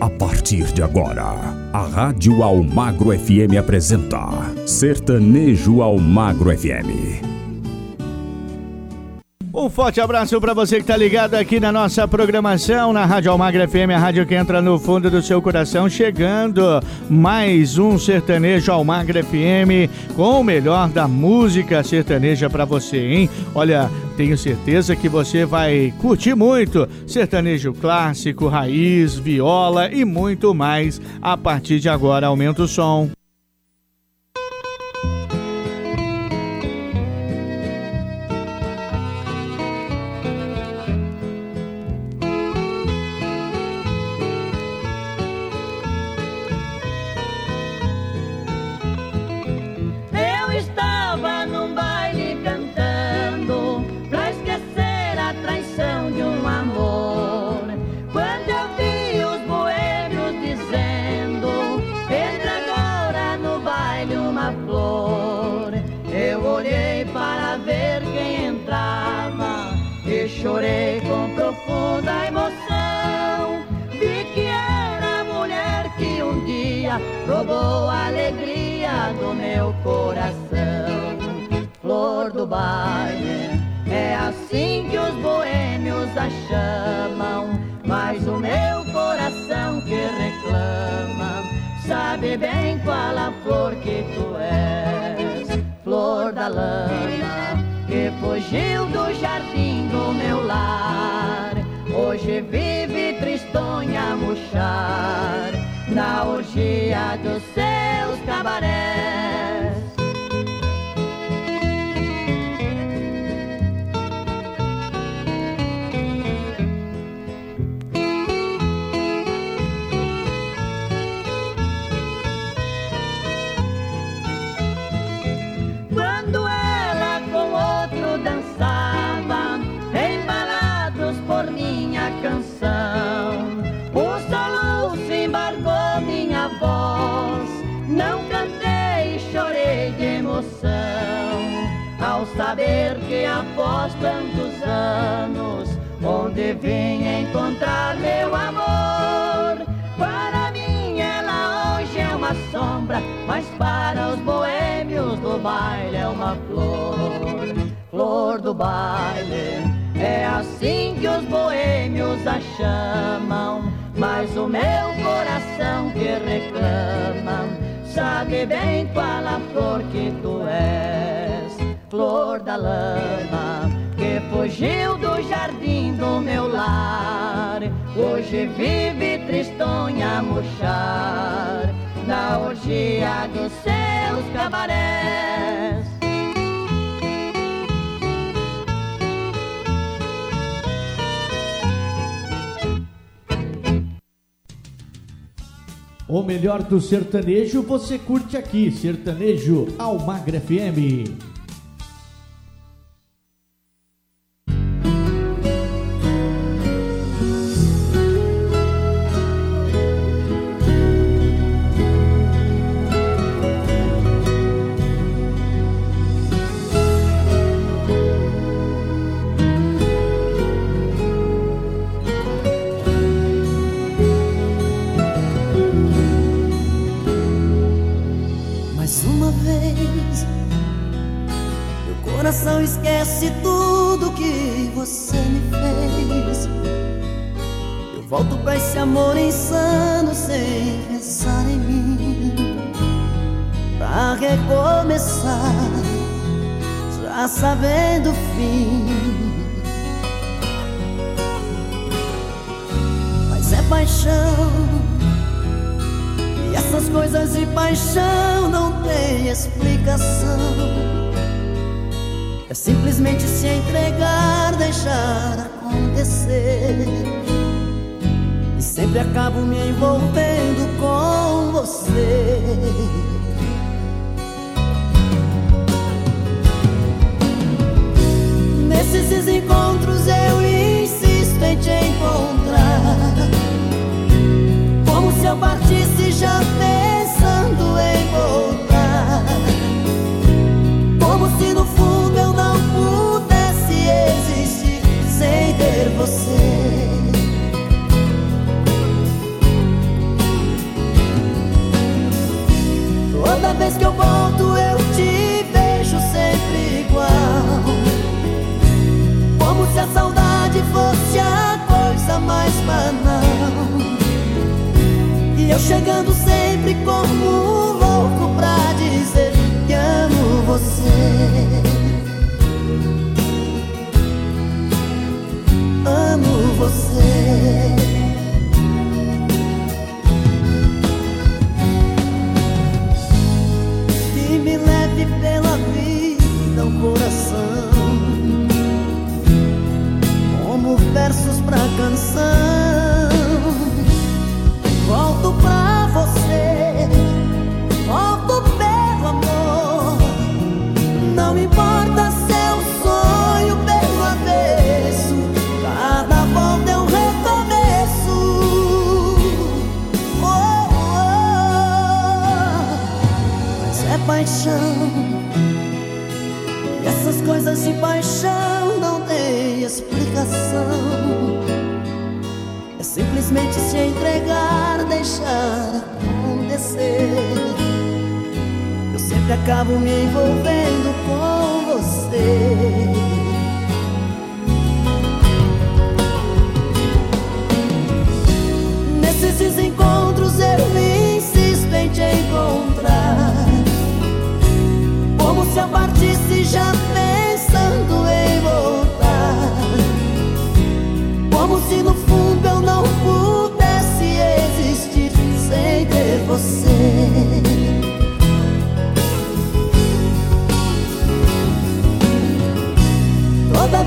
A partir de agora, a Rádio Almagro FM apresenta Sertanejo Almagro FM. Um forte abraço para você que está ligado aqui na nossa programação na Rádio Almagra FM, a rádio que entra no fundo do seu coração, chegando mais um sertanejo Almagra FM com o melhor da música sertaneja para você, hein? Olha, tenho certeza que você vai curtir muito sertanejo clássico, raiz, viola e muito mais. A partir de agora, aumenta o som. Hoje vive tristonha a murchar Na orgia dos seus cabarés O melhor do sertanejo você curte aqui, Sertanejo Almagre FM. acabo me envolvendo. É simplesmente se entregar, deixar acontecer. Eu sempre acabo me envolvendo com você. Nesses desencontros eu insisto em te encontrar. Como se eu partisse já pensando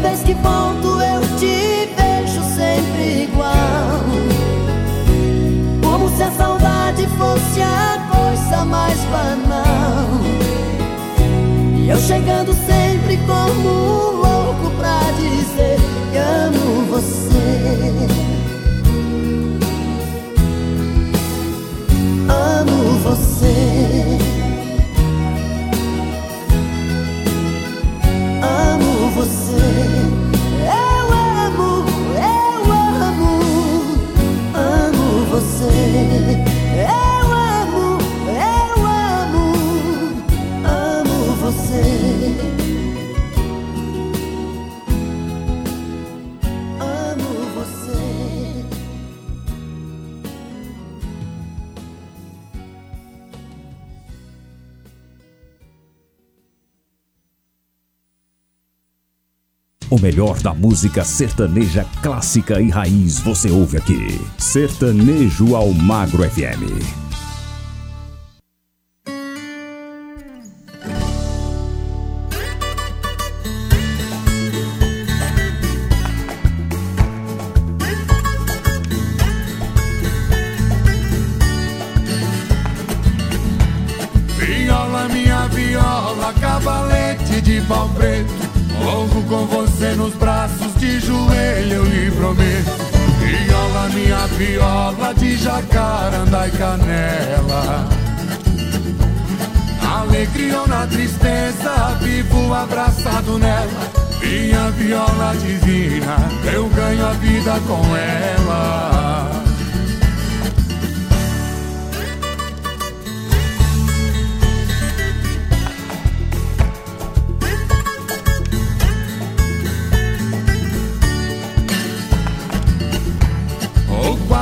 vez que volto eu te vejo sempre igual. Como se a saudade fosse a coisa mais banal. E eu chegando sempre como louco pra dizer que amo você. Melhor da música sertaneja clássica e raiz você ouve aqui. Sertanejo ao Magro FM.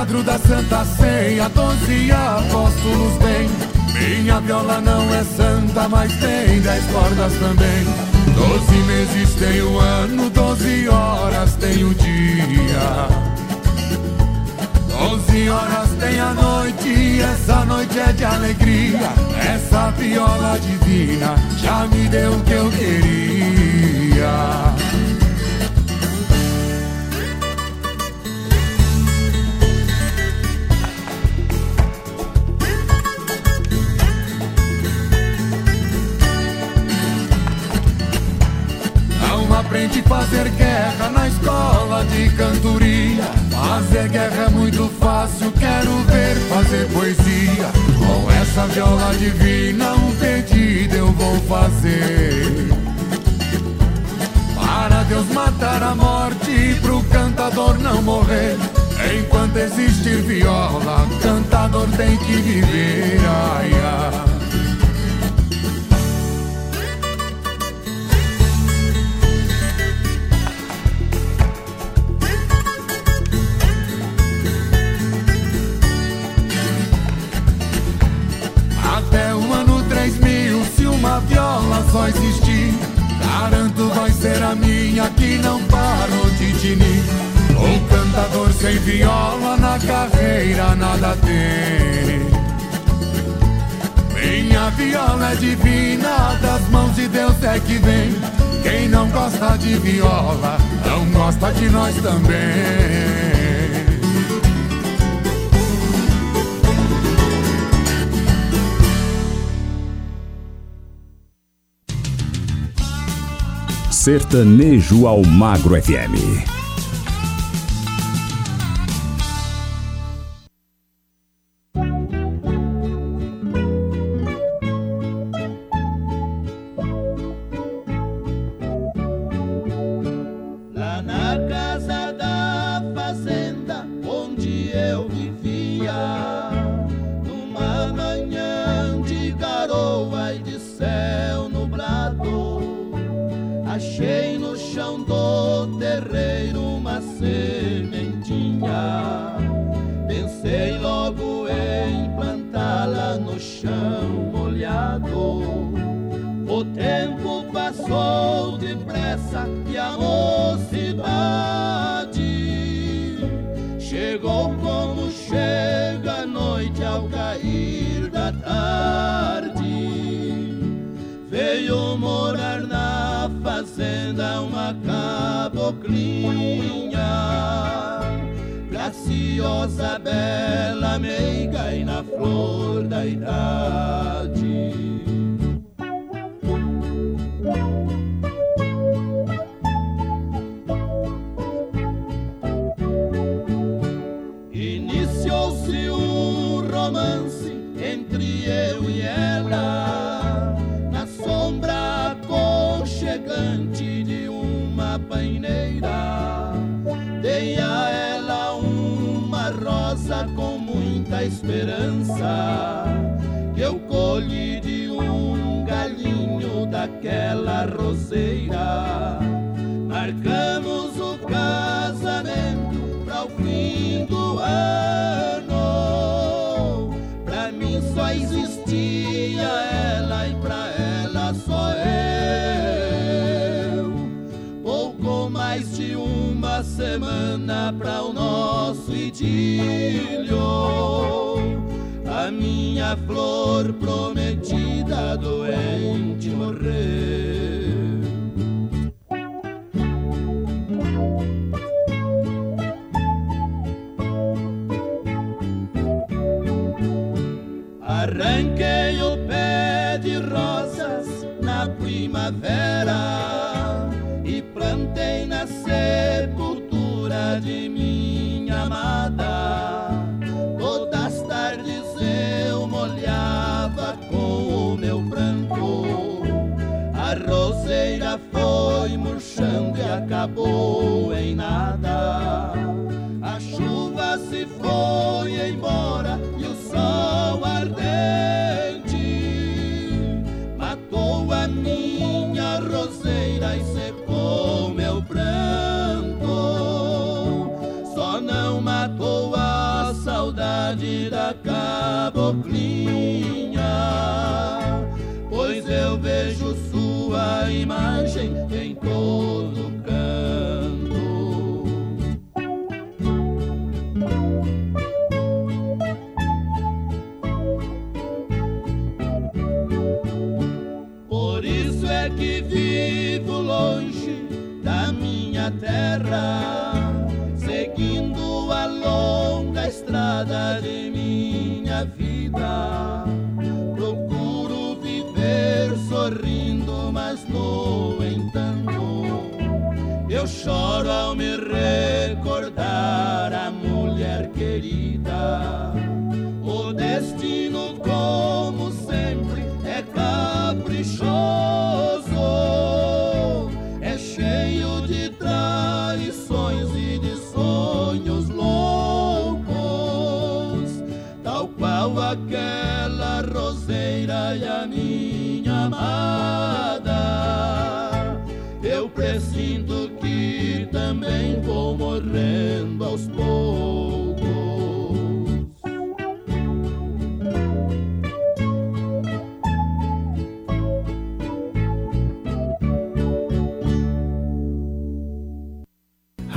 Quadro da Santa Ceia, doze apóstolos bem. Minha viola não é santa, mas tem dez cordas também. Doze meses tem o ano, doze horas tem o dia. Doze horas tem a noite, essa noite é de alegria. Essa viola divina já me deu o que eu queria. Aprende fazer guerra na escola de cantoria. Fazer guerra é muito fácil, quero ver fazer poesia. Com essa viola divina, um pedido eu vou fazer. Para Deus matar a morte e pro cantador não morrer. Enquanto existir viola, cantador tem que viver. Ai, ai. Existir. Garanto vai ser a minha que não parou de tinir. Um cantador sem viola na carreira nada tem. Minha viola é divina, das mãos de Deus é que vem. Quem não gosta de viola, não gosta de nós também. Sertanejo ao Magro FM. tarde veio morar na fazenda uma caboclinha. Graciosa, bela, meiga e na flor da idade. carroceira. Marcamos o casamento para o fim do ano. Para mim só existia ela e para ela só eu. Pouco mais de uma semana para o nosso idílio. A minha flor prometida doente morreu. primavera e plantei na sepultura de minha amada. Todas as tardes eu molhava com o meu pranto. A roseira foi murchando e acabou em nada. A chuva se foi embora. da caboclinha, pois eu vejo sua imagem em todo de minha vida. Procuro viver sorrindo, mas no entanto, eu choro ao me recordar a mulher querida.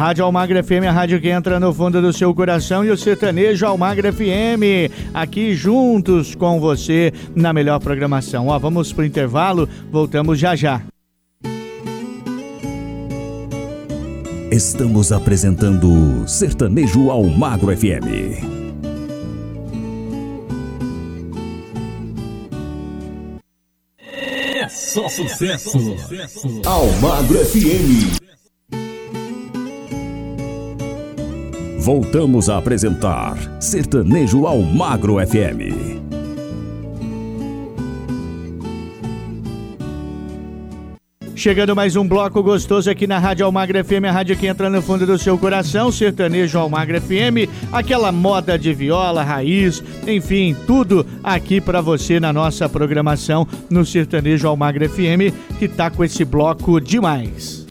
Rádio Almagra FM, a rádio que entra no fundo do seu coração e o sertanejo Almagra FM, aqui juntos com você na melhor programação. Ó, vamos pro intervalo, voltamos já já. Estamos apresentando Sertanejo Almagro FM. É só sucesso. Almagro FM. Voltamos a apresentar Sertanejo Almagro FM. Chegando mais um bloco gostoso aqui na Rádio Almagra FM, a rádio que entra no fundo do seu coração, Sertanejo Almagra FM, aquela moda de viola, raiz, enfim, tudo aqui para você na nossa programação no Sertanejo Almagra FM, que tá com esse bloco demais.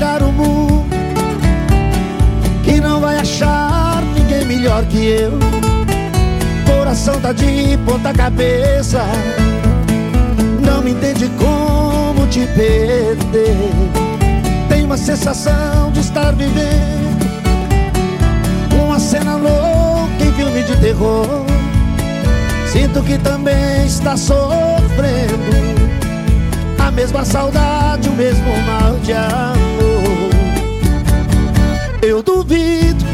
Revirar o mundo Que não vai achar ninguém melhor que eu. Coração tá de ponta cabeça Não me entende como te perder. Tem uma sensação de estar vivendo Uma cena louca em filme de terror. Sinto que também está sofrendo a mesma saudade, o mesmo mal de amor. Eu duvido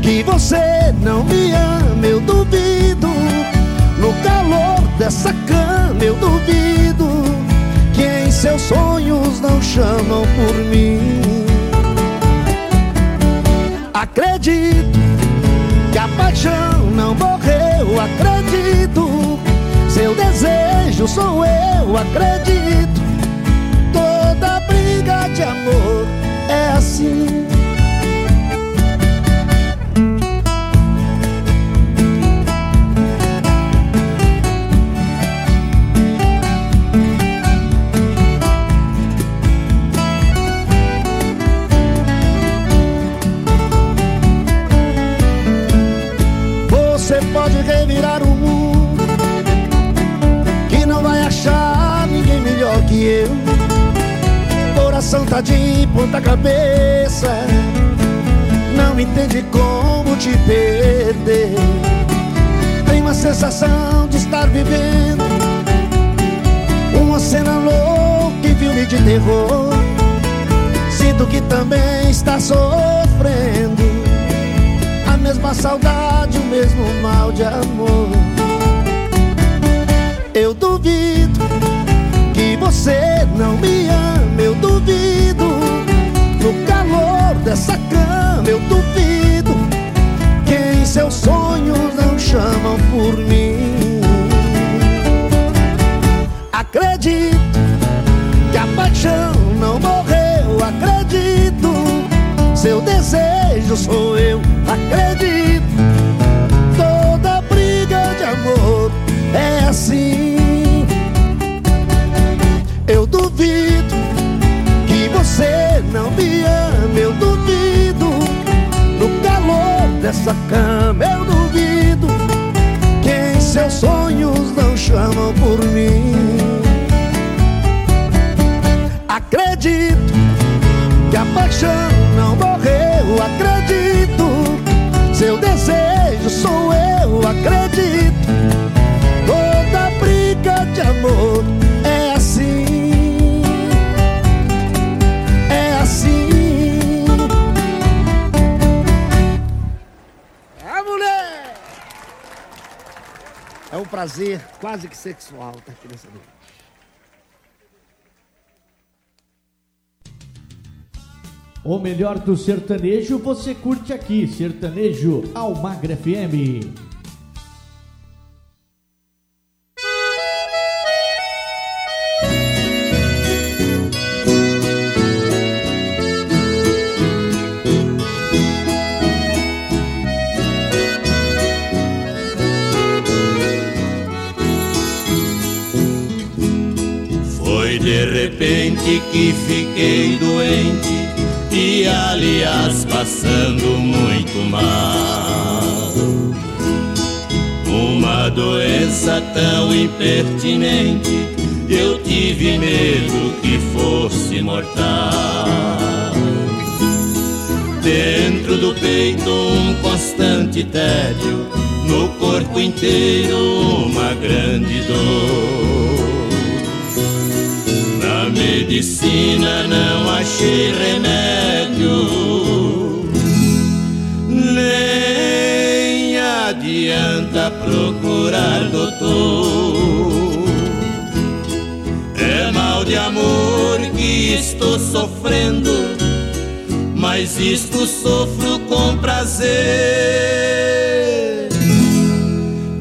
que você não me ama Eu duvido. No calor dessa cama Eu duvido que em seus sonhos não chamam por mim. Acredito que a paixão não morreu Acredito. Seu desejo sou eu, acredito. Coração tá de ponta cabeça. Não entende como te perder. Tem uma sensação de estar vivendo Uma cena louca em filme de terror. Sinto que também está sofrendo A mesma saudade, o mesmo mal de amor. Eu duvido que você não me ama, eu duvido. No calor dessa cama, eu duvido. Que em seus sonhos não chamam por mim. Acredito que a paixão não morreu, acredito. Seu desejo sou eu, acredito. Toda briga de amor é assim. Eu duvido você não me ama, eu duvido. No calor dessa cama, eu duvido. Que em seus sonhos não chamam por mim. Acredito que a paixão não morreu, acredito. Seu desejo sou eu, acredito. Toda briga de amor prazer quase que sexual aqui nessa noite. O melhor do sertanejo você curte aqui, Sertanejo Almagra FM. Repente que fiquei doente e aliás passando muito mal. Uma doença tão impertinente, eu tive medo que fosse mortal. Dentro do peito um constante tédio, no corpo inteiro uma grande dor. Na medicina não achei remédio, nem adianta procurar doutor. É mal de amor que estou sofrendo mas isto sofro com prazer.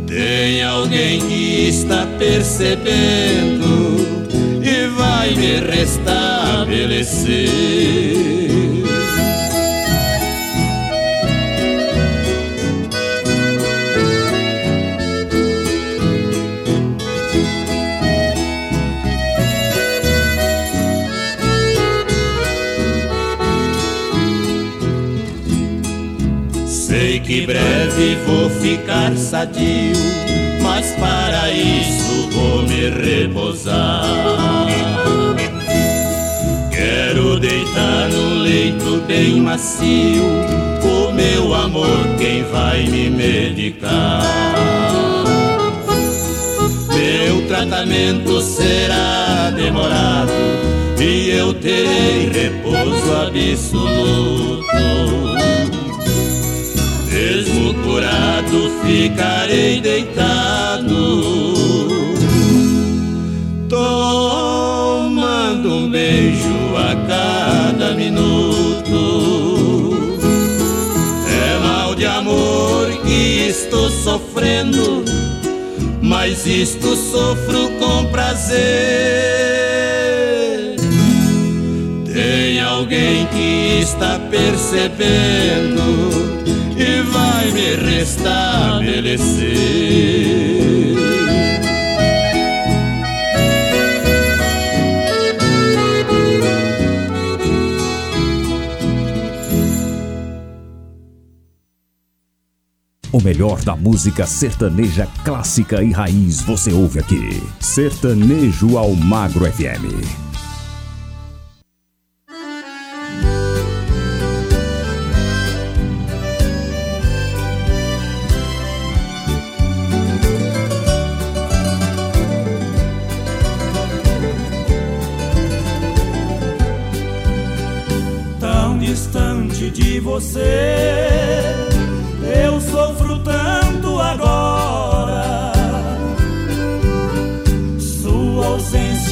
Tem alguém que está percebendo vai me restabelecer. que breve vou ficar sadio, mas para isso vou me repousar. Deitar num leito bem macio, o meu amor quem vai me medicar. Meu tratamento será demorado e eu terei repouso absoluto. Mesmo curado ficarei deitado sofrendo Mas isto sofro com prazer Tem alguém que está percebendo e vai me restabelecer. Melhor da música sertaneja clássica e raiz você ouve aqui. Sertanejo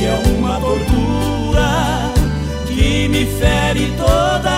é uma tortura que me fere toda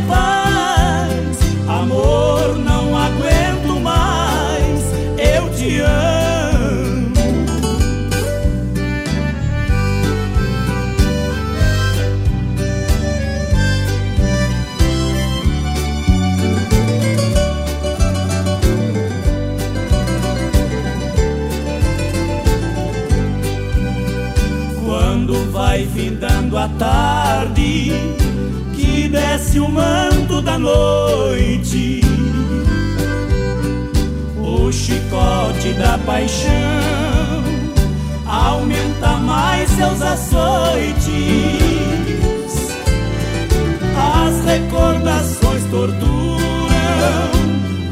never o manto da noite, o chicote da paixão aumenta mais seus açoites, as recordações torturam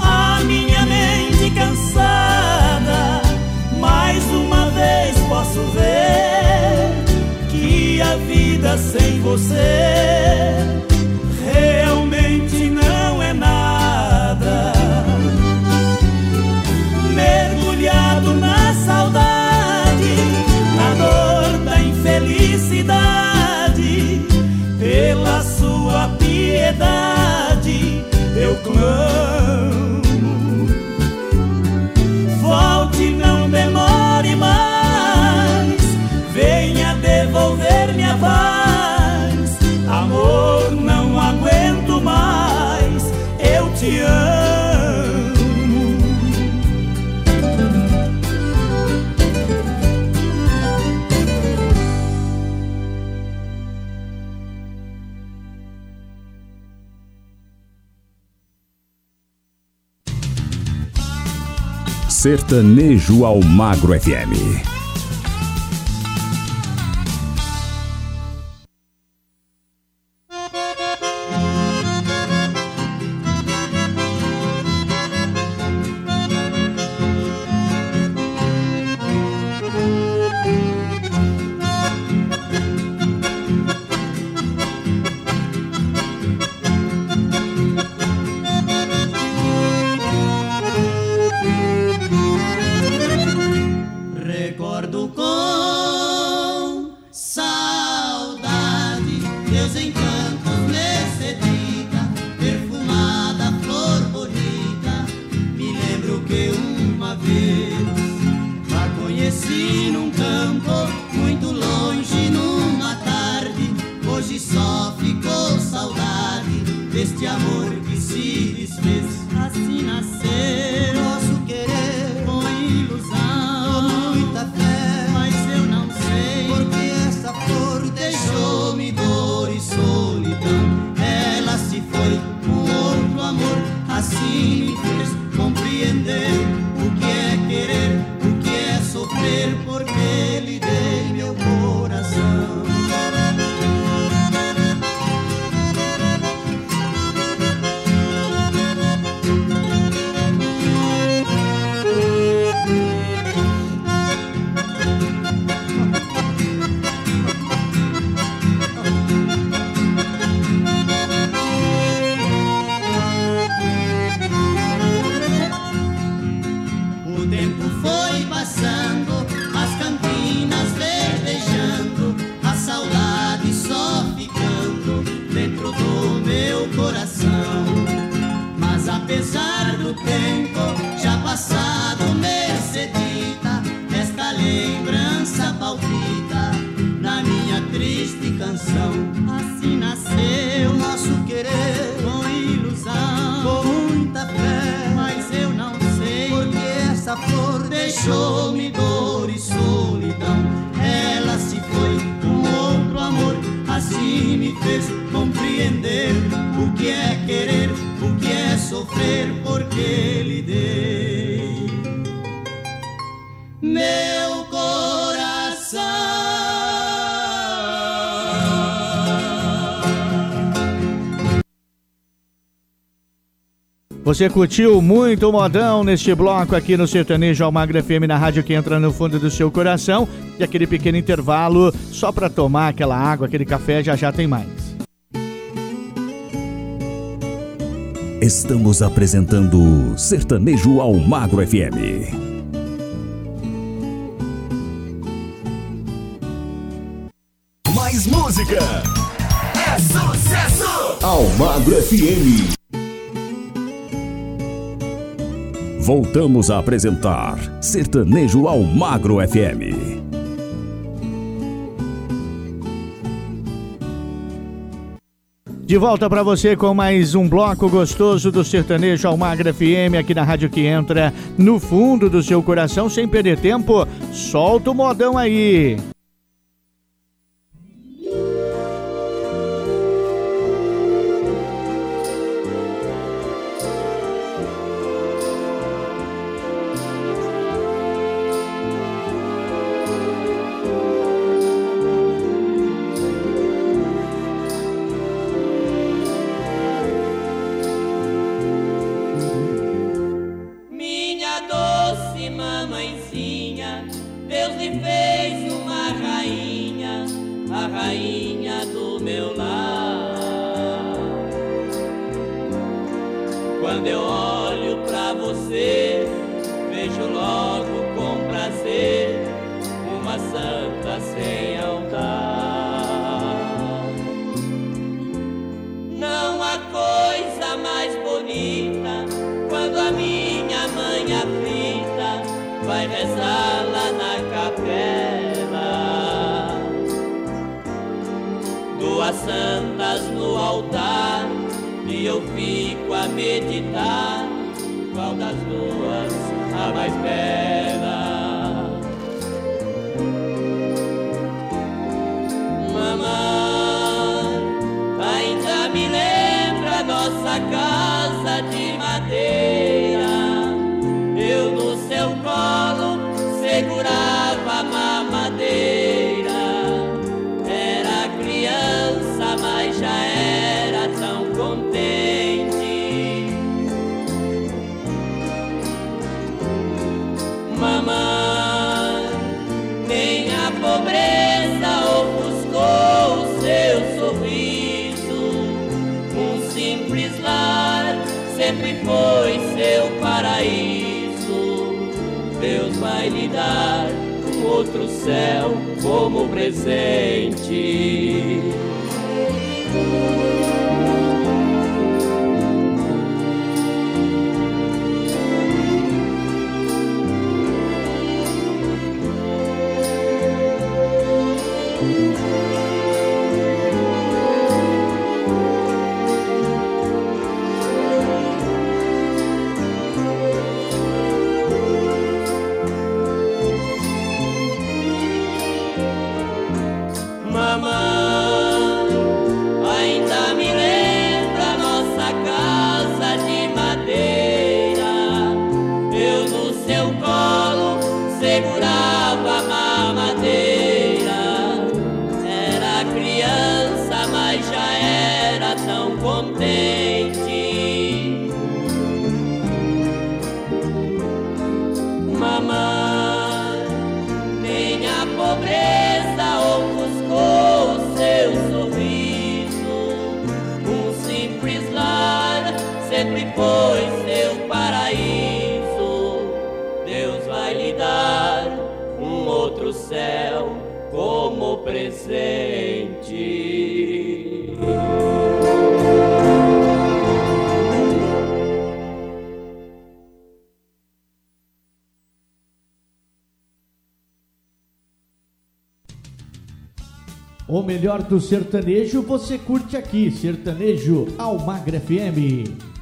a minha mente cansada. Mais uma vez posso ver que a vida sem você na saudade, na dor da infelicidade, Sertanejo ao Magro FM. Você curtiu muito o modão neste bloco aqui no Sertanejo Almagro FM na rádio que entra no fundo do seu coração. E aquele pequeno intervalo só para tomar aquela água, aquele café, já já tem mais. Estamos apresentando Sertanejo ao Magro FM. Mais música. É sucesso. Almagro FM. Voltamos a apresentar Sertanejo ao Magro FM. De volta para você com mais um bloco gostoso do Sertanejo Almagra FM aqui na rádio que entra no fundo do seu coração sem perder tempo. Solta o modão aí. Melhor do sertanejo você curte aqui, Sertanejo Almagra FM.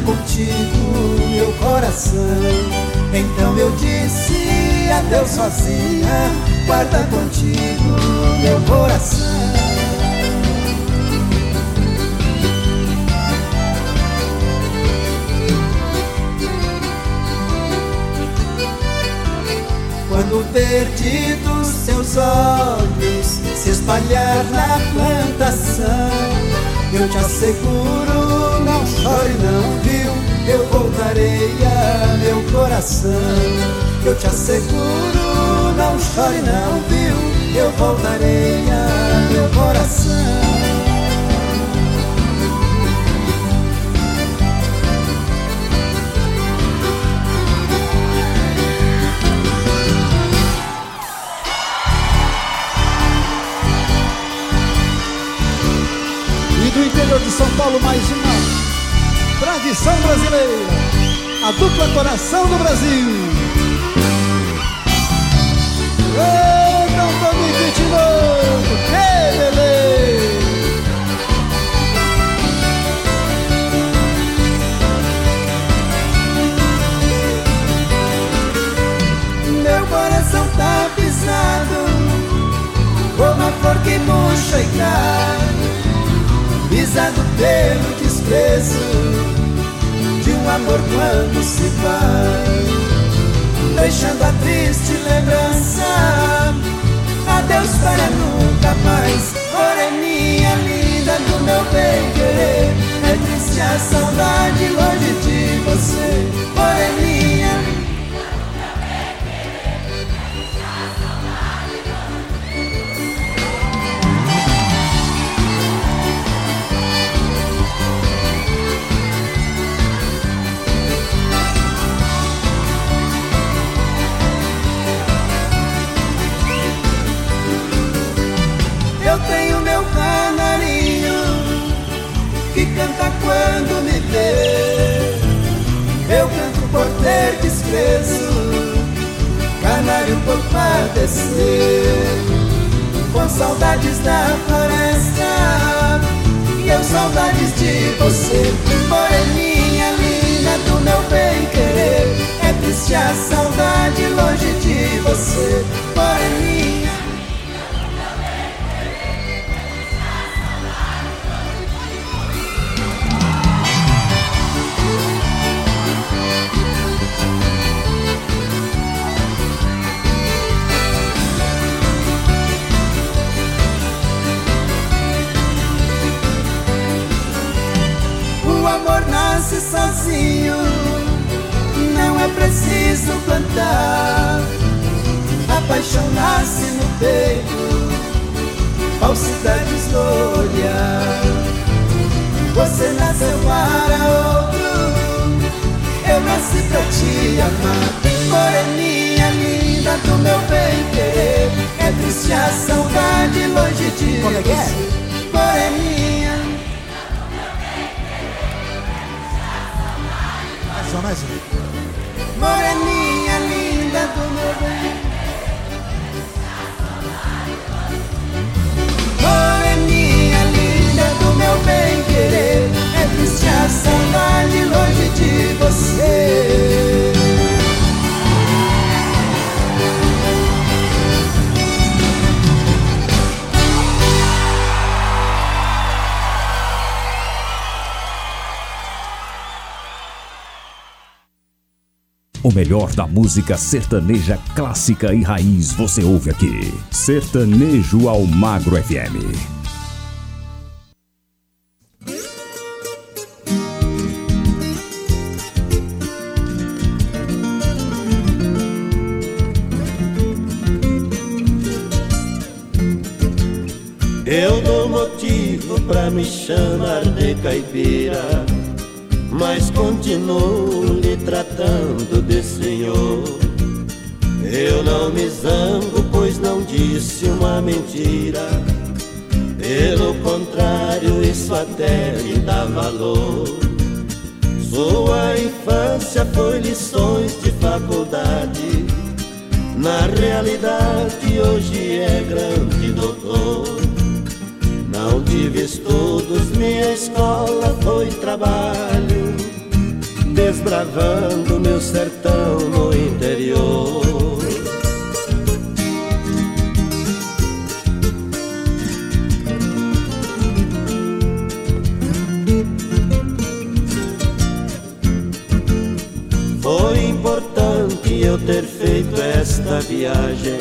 Contigo meu coração. Então eu disse adeus sozinha Guarda contigo meu coração Quando perdidos seus olhos se espalhar na plantação, eu te asseguro, não chore não, viu? Eu voltarei a meu coração. Eu te asseguro, não chore não, viu? Eu voltarei a meu coração. Interior de São Paulo, mais uma tradição brasileira, a dupla coração do Brasil. Ei, não tô de novo, que beleza! Meu coração tá pisado Como a flor que murcha e cai pisado pelo desprezo de um amor quando se vai, deixando a triste lembrança. Adeus para nunca mais, moreninha linda do meu bem querer. É triste a saudade longe de você, moreninha Eu tenho meu canarinho que canta quando me vê. Eu canto por ter desprezo, canário por padecer. Com saudades da floresta e eu saudades de você, moreninha linda do meu bem querer. É triste a saudade longe de você, amor nasce sozinho, não é preciso plantar. A paixão nasce no peito, falsidades no olhar. Você nasceu para outro, eu nasci pra te amar. Moreninha linda do meu bem querer, é triste a saudade longe de Como é que é? Moreninha. Uma, mais uma. Moreninha linda do meu bem. Moreninha linda do meu bem. Querer É triste a saudade longe de você O melhor da música sertaneja clássica e raiz você ouve aqui. Sertanejo ao Magro FM. Eu dou motivo pra me chamar de caipira, mas continuo tratando de senhor. Eu não me zango, pois não disse uma mentira. Pelo contrário, isso até me dá valor. Sua infância foi lições de faculdade. Na realidade, hoje é grande doutor. Não tive estudos, minha escola foi trabalho. Desbravando meu sertão no interior. Foi importante eu ter feito esta viagem,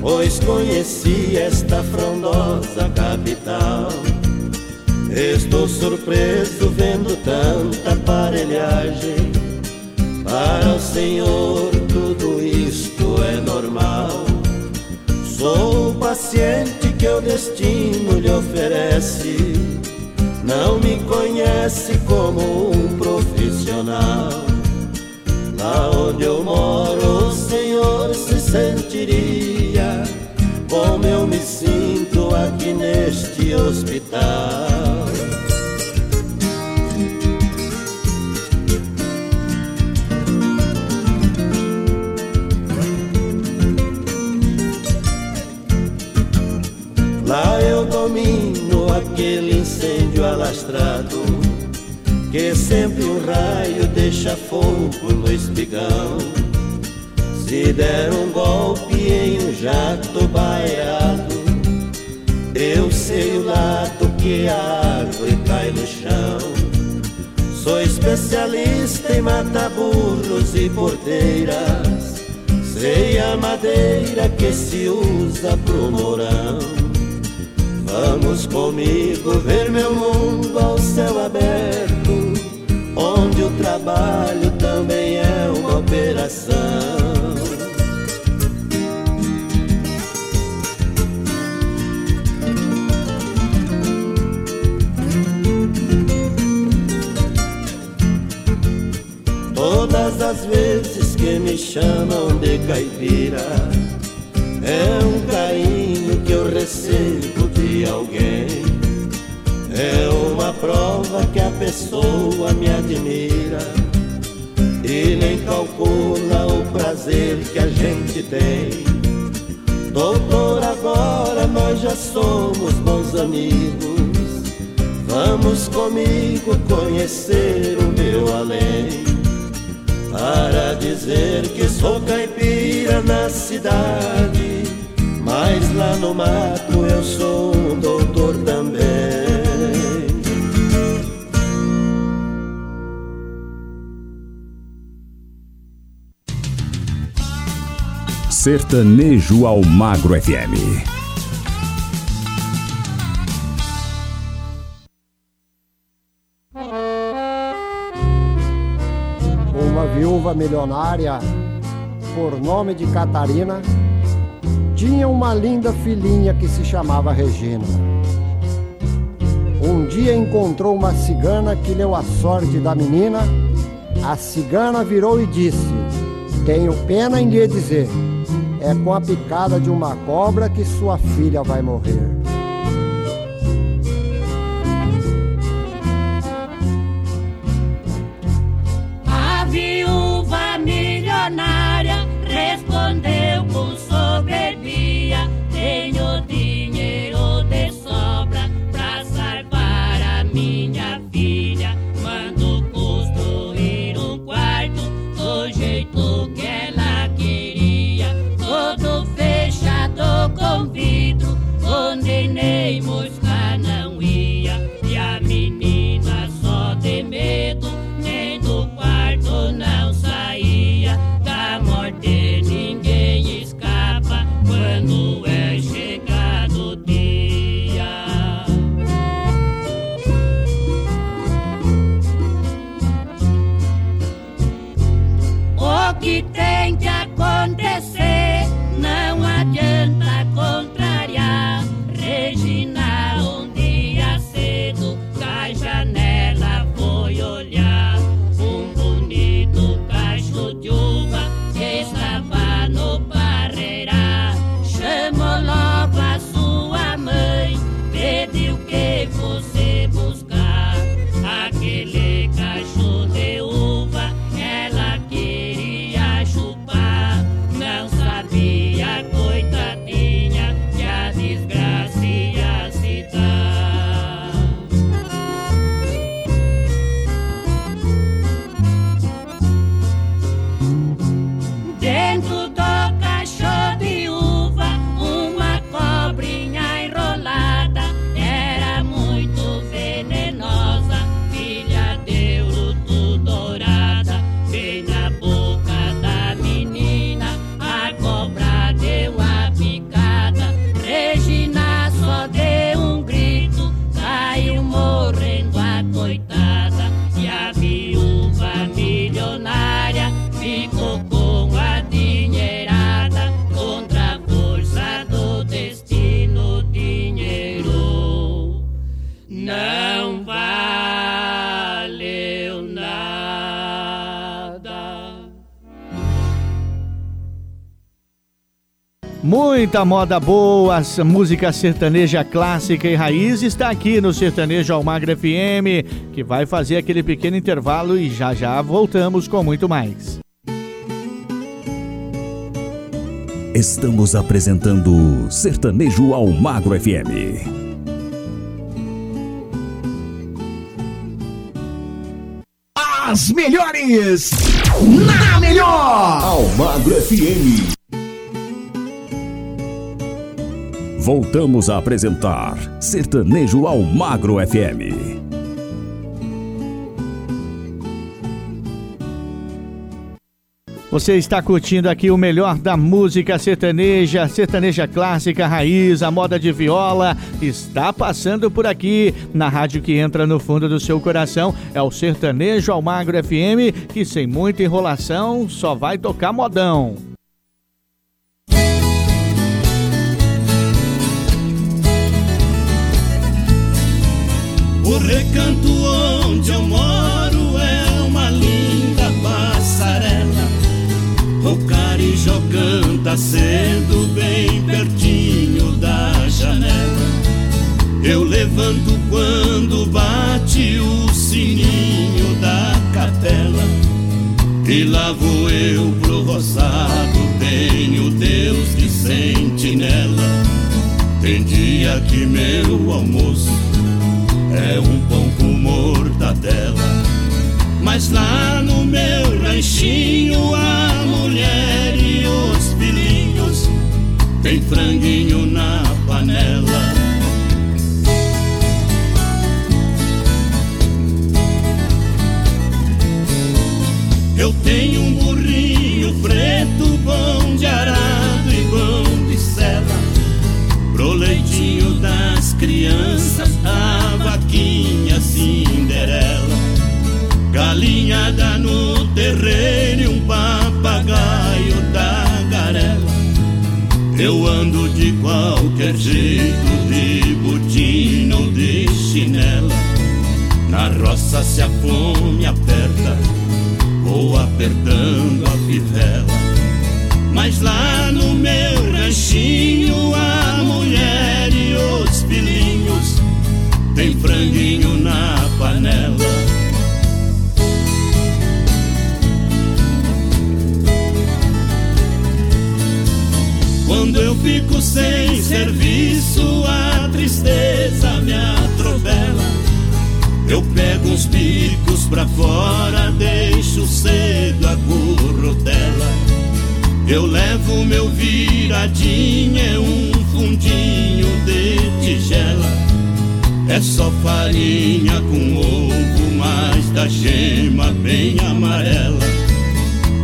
pois conheci esta frondosa capital. Estou surpreso vendo tanta aparelhagem. Para o Senhor tudo isto é normal. Sou o paciente que o destino lhe oferece. Não me conhece como um profissional. Lá onde eu moro, o Senhor se sentiria como eu me sinto aqui neste hospital. Fogo no espigão. Se der um golpe em um jato baiado Eu sei o lado que a árvore cai no chão. Sou especialista em matar burros e porteiras Sei a madeira que se usa pro morão. Vamos comigo ver meu mundo ao céu aberto, onde o trabalho também é uma operação. Todas as vezes que me chamam de caipira, é um que a pessoa me admira e nem calcula o prazer que a gente tem. Doutor, agora nós já somos bons amigos. Vamos comigo conhecer o meu além. Para dizer que sou caipira na cidade, mas lá no mato eu sou um doutor também. Sertanejo ao Magro FM. Uma viúva milionária, por nome de Catarina, tinha uma linda filhinha que se chamava Regina. Um dia encontrou uma cigana que leu a sorte da menina. A cigana virou e disse: Tenho pena em lhe dizer, é com a picada de uma cobra que sua filha vai morrer. Muita moda boa, música sertaneja clássica e raiz está aqui no Sertanejo Almagra FM, que vai fazer aquele pequeno intervalo e já já voltamos com muito mais. Estamos apresentando Sertanejo Almagro FM. As melhores na melhor! Almagro FM. Voltamos a apresentar Sertanejo Almagro FM. Você está curtindo aqui o melhor da música sertaneja, sertaneja clássica, raiz, a moda de viola. Está passando por aqui na rádio que entra no fundo do seu coração. É o Sertanejo Almagro FM, que sem muita enrolação só vai tocar modão. Recanto onde eu moro é uma linda passarela. O carijó canta cedo bem pertinho da janela. Eu levanto quando bate o sininho da capela. E lá vou eu pro roçado, tenho Deus de sentinela. Tem dia que meu almoço mortadela. Mas lá no meu ranchinho a mulher e os filhinhos tem franguinho terreiro e um papagaio da garela. Eu ando de qualquer jeito, de botina ou de chinela. Na roça se a fome aperta, vou apertando a fivela. Mas lá no meu ranchinho sem serviço, a tristeza me atropela. Eu pego uns bicos pra fora, deixo cedo a currutela. Eu levo meu viradinho, é um fundinho de tigela. É só farinha com ovo, mas da gema bem amarela.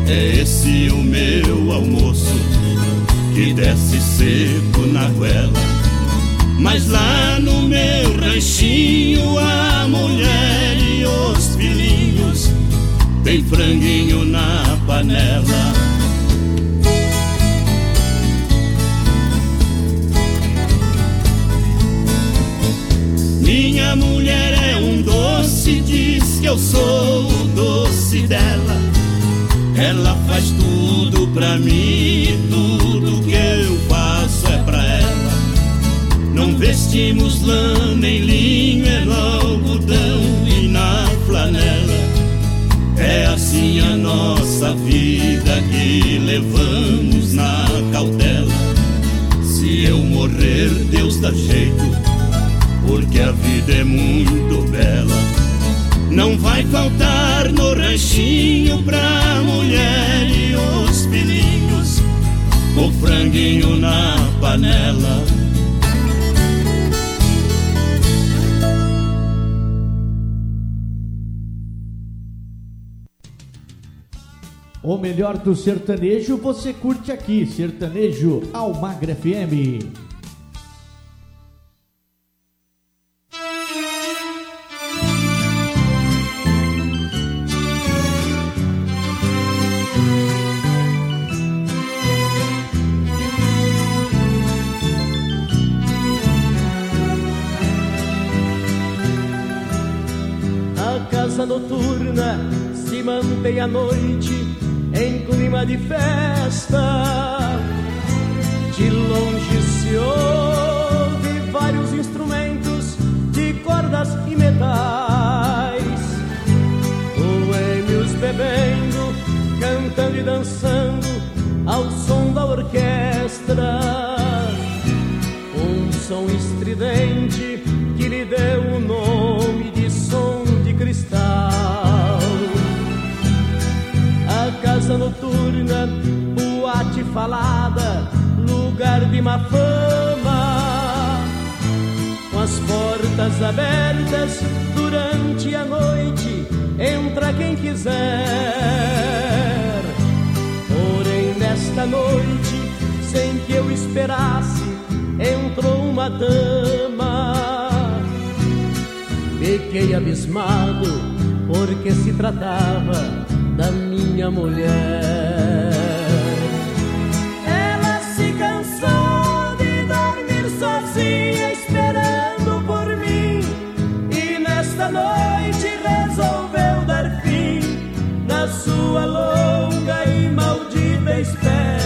É esse o meu almoço, que desce seco na goela. Mas lá no meu ranchinho, a mulher e os filhinhos tem franguinho na panela. Minha mulher é um doce, diz que eu sou o doce dela. Ela faz tudo pra mim, tudo que eu faço é pra ela. Não vestimos lã nem linho, é no algodão e na flanela. É assim a nossa vida que levamos na cautela. Se eu morrer, Deus dá jeito porque a vida é muito bela. Não vai faltar no ranchinho pra mulher e os filhinhos, o franguinho na panela. O melhor do sertanejo você curte aqui, Sertanejo Almagra FM. Se mantém à noite em clima de festa. De longe se ouve vários instrumentos de cordas e metais. Boêmios bebendo, cantando e dançando ao som da orquestra. Um som estridente que lhe deu o nome má fama. Com as portas abertas durante a noite, entra quem quiser. Porém, nesta noite, sem que eu esperasse, entrou uma dama. Fiquei abismado, porque se tratava da minha mulher. Noite resolveu dar fim na sua longa e maldita espera.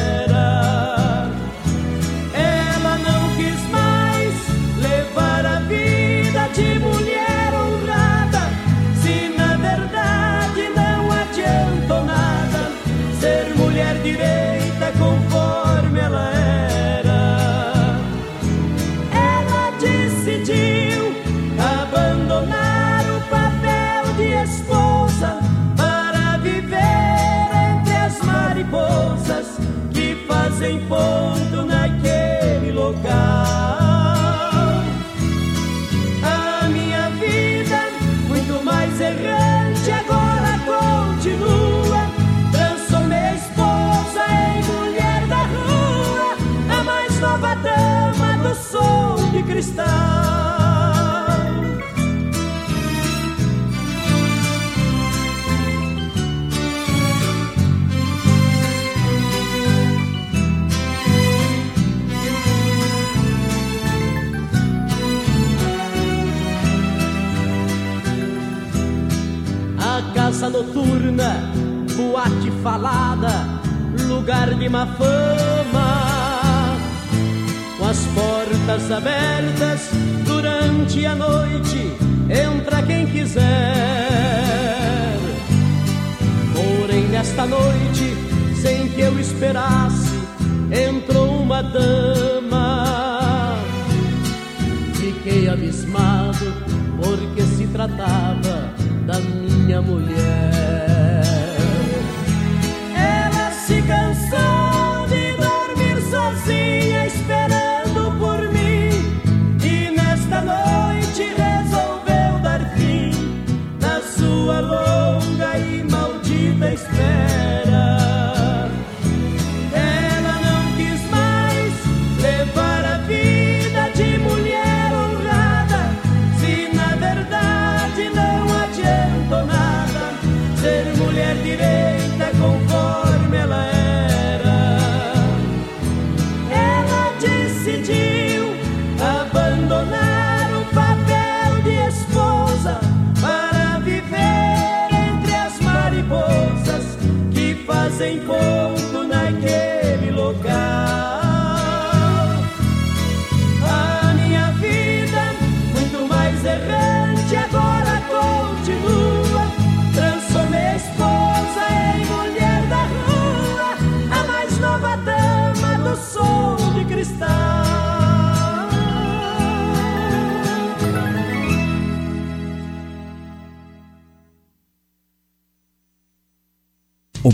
Lugar de má fama. Com as portas abertas durante a noite, entra quem quiser. Porém, nesta noite, sem que eu esperasse, entrou uma dama. Fiquei abismado, porque se tratava da minha mulher. Ela se cansou de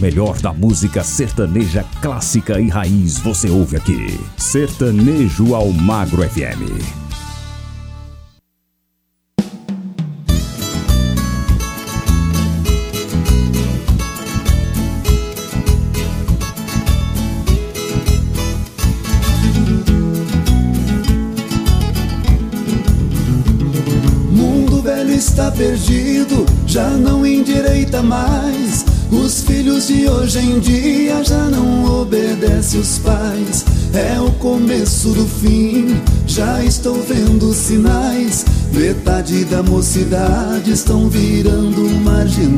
melhor da música sertaneja clássica e raiz você ouve aqui. Sertanejo ao Magro FM. Hoje em dia já não obedece os pais. É o começo do fim, já estou vendo sinais. Metade da mocidade estão virando marginais.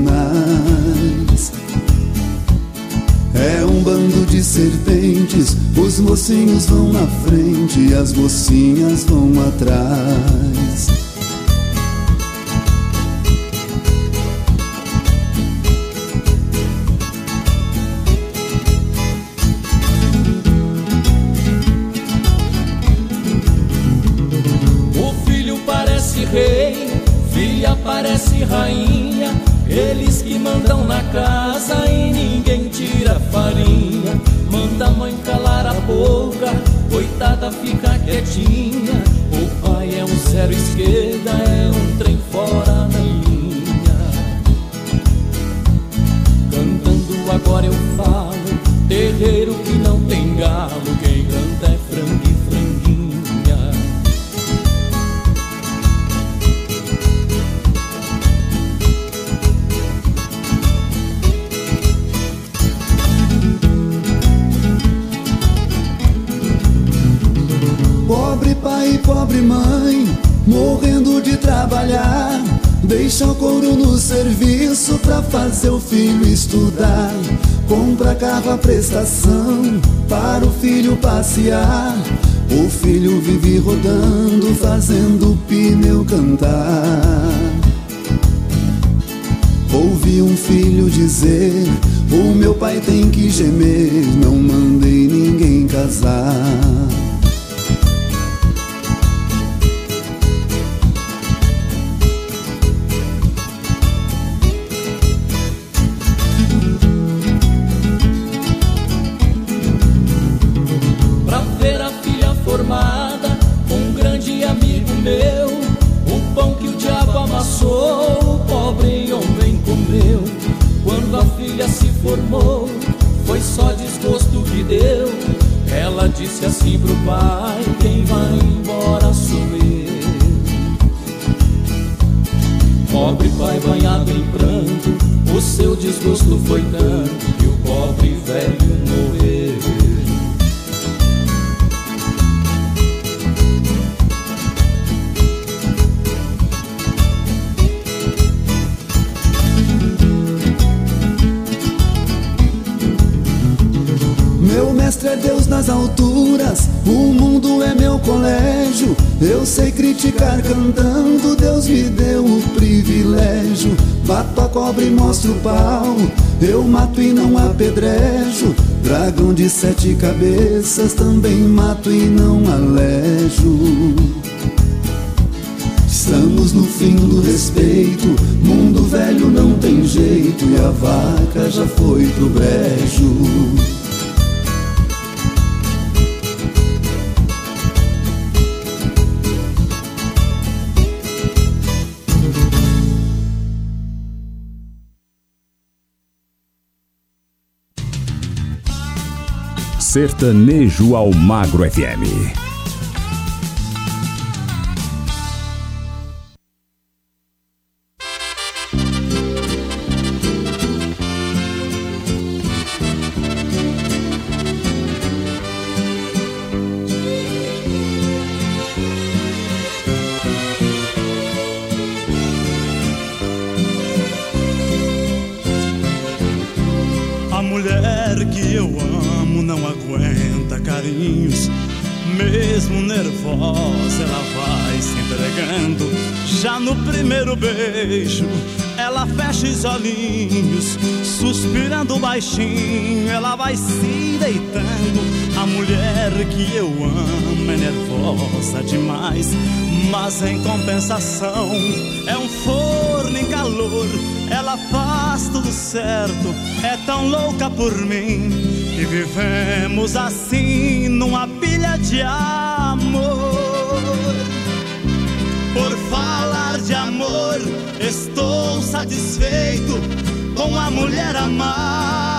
É um bando de serpentes, os mocinhos vão na frente, e as mocinhas vão atrás. estação para o filho passear. O filho vive rodando, fazendo o pneu cantar. Ouvi um filho dizer: O meu pai tem que gemer, não mandei ninguém casar. sete cabeças também mato e não alejo. Estamos no fim do respeito, mundo velho não tem jeito e a vaca já foi pro brejo. Sertanejo ao Magro FM. Mas em compensação, é um forno em calor. Ela faz tudo certo, é tão louca por mim. E vivemos assim, numa pilha de amor. Por falar de amor, estou satisfeito com a mulher amada.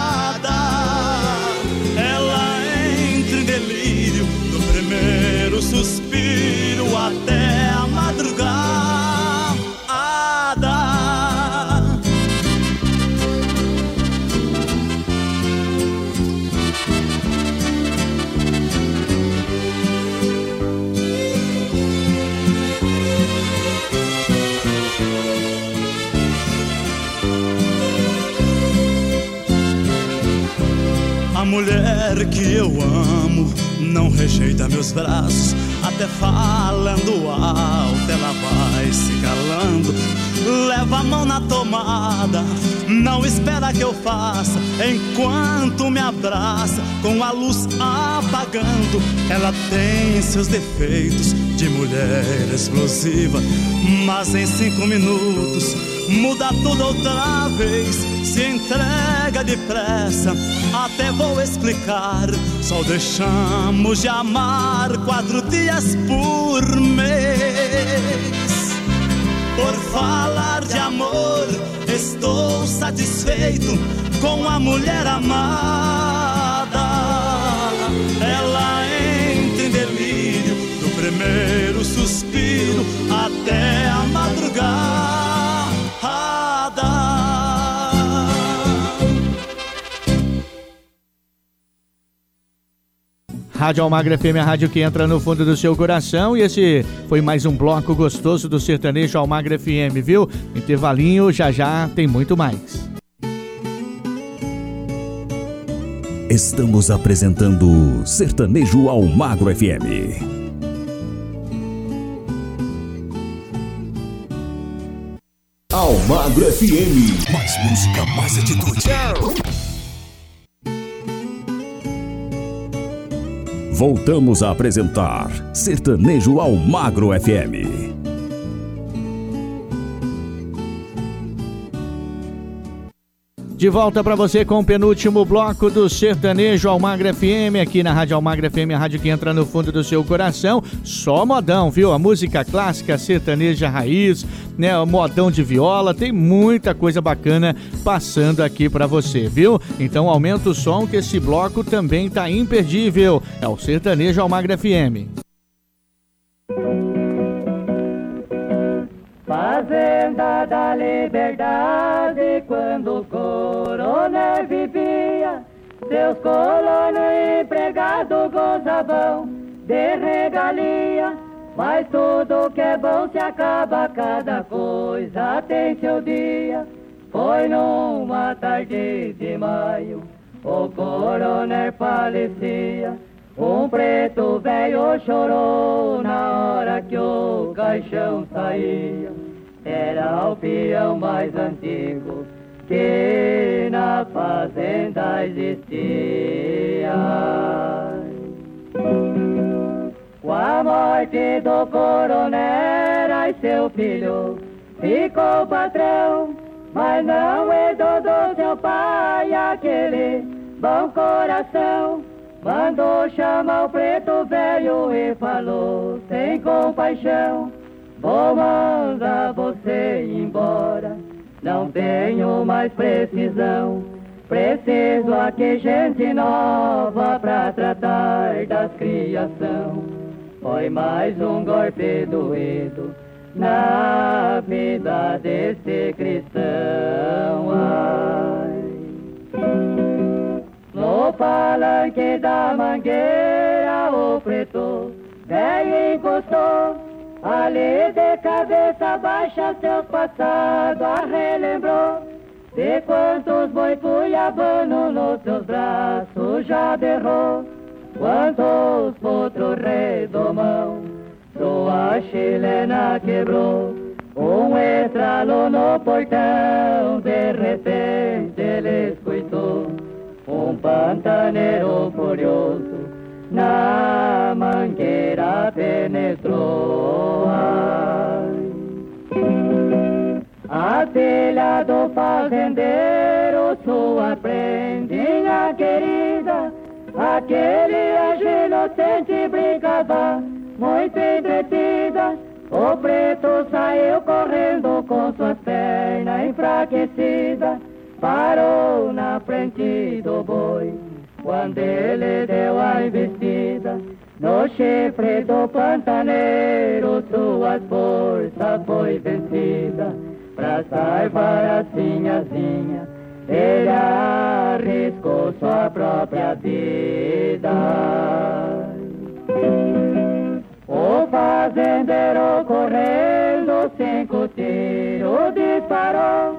Mulher que eu amo não rejeita meus braços, até falando alto ela vai se calando. Leva a mão na tomada, não espera que eu faça, enquanto me abraça, com a luz apagando. Ela tem seus defeitos de mulher explosiva, mas em cinco minutos muda tudo outra vez. Se entrega depressa, até vou explicar. Só deixamos de amar quatro dias por mês. Por falar de amor, estou satisfeito com a mulher amada. Ela entra em delírio do primeiro suspiro até a Rádio Almagra FM, a rádio que entra no fundo do seu coração. E esse foi mais um bloco gostoso do sertanejo Almagra FM, viu? Intervalinho, já já tem muito mais. Estamos apresentando Sertanejo Almagro FM. Almagro FM. Mais música, mais atitude. Voltamos a apresentar Sertanejo Almagro FM. De volta para você com o penúltimo bloco do Sertanejo Almagra FM, aqui na Rádio Almagra FM, a rádio que entra no fundo do seu coração. Só modão, viu? A música clássica, sertaneja raiz, né? O modão de viola, tem muita coisa bacana passando aqui para você, viu? Então aumenta o som que esse bloco também tá imperdível. É o Sertanejo Almagra FM. Fazenda da Liberdade, quando coronel vivia, seus colonos empregados gozavam de regalia. Mas tudo que é bom se acaba, cada coisa tem seu dia. Foi numa tarde de maio, o coronel falecia. Um preto velho chorou na hora que o caixão saía. Era o peão mais antigo que na fazenda existia. Com a morte do coronel e seu filho ficou patrão, mas não herdou do seu pai aquele bom coração. Mandou chamar o preto velho e falou sem compaixão: Vou mandar você embora, não tenho mais precisão. Preciso aqui gente nova pra tratar das criação. Foi mais um golpe doído na vida desse cristão. Ai. No palanque da mangueira o preto velho encostou Ali de cabeça baixa seus passados a relembrou. De quantos boi cuiabano nos seus braços já berrou. Quantos potros redomão sua chilena quebrou. Um estralo no portão, de repente ele escutou um pantaneiro furioso na penetrou. A filha do fazendeiro, sua prendinha querida, aquele anjo inocente brincava, muito entretida. O preto saiu correndo com suas pernas enfraquecidas parou na frente do boi. Quando ele deu a investida no chifre do pantaneiro, suas forças foi vencida. Pra salvar a sinhazinha, ele arriscou sua própria vida. O fazendeiro correndo, cinco tiros disparou.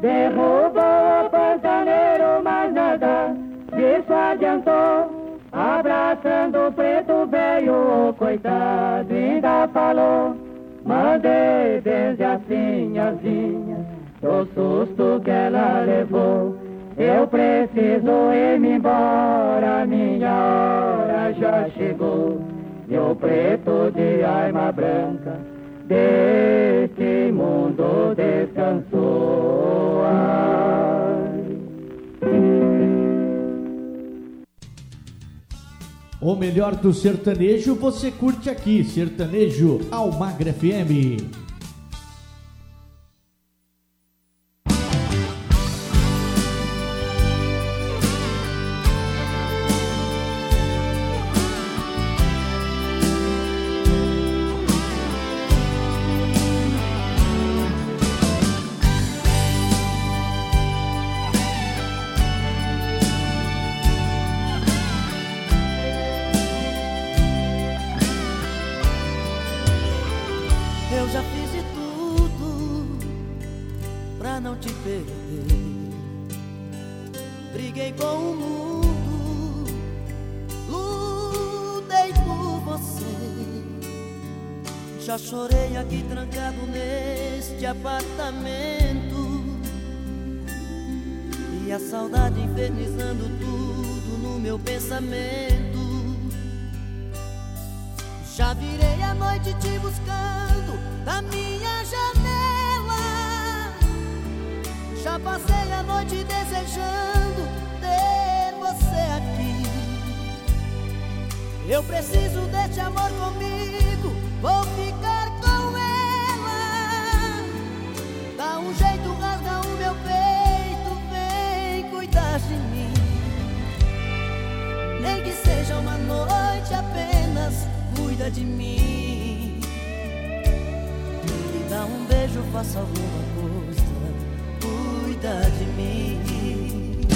Derrubou o pantaneiro, mas nada disso adiantou. Abraçando o preto velho, o coitado ainda falou. Mandei desde a sinhazinha, do susto que ela levou. Eu preciso ir-me embora, minha hora já chegou. E o preto de alma branca deste mundo descansou. Ah. O melhor do sertanejo você curte aqui, Sertanejo Almagra FM. Eu preciso deste amor comigo, vou ficar com ela. Dá um jeito, rasga o meu peito, vem cuidar de mim. Nem que seja uma noite apenas, cuida de mim. Me dá um beijo, faça alguma coisa, cuida de mim.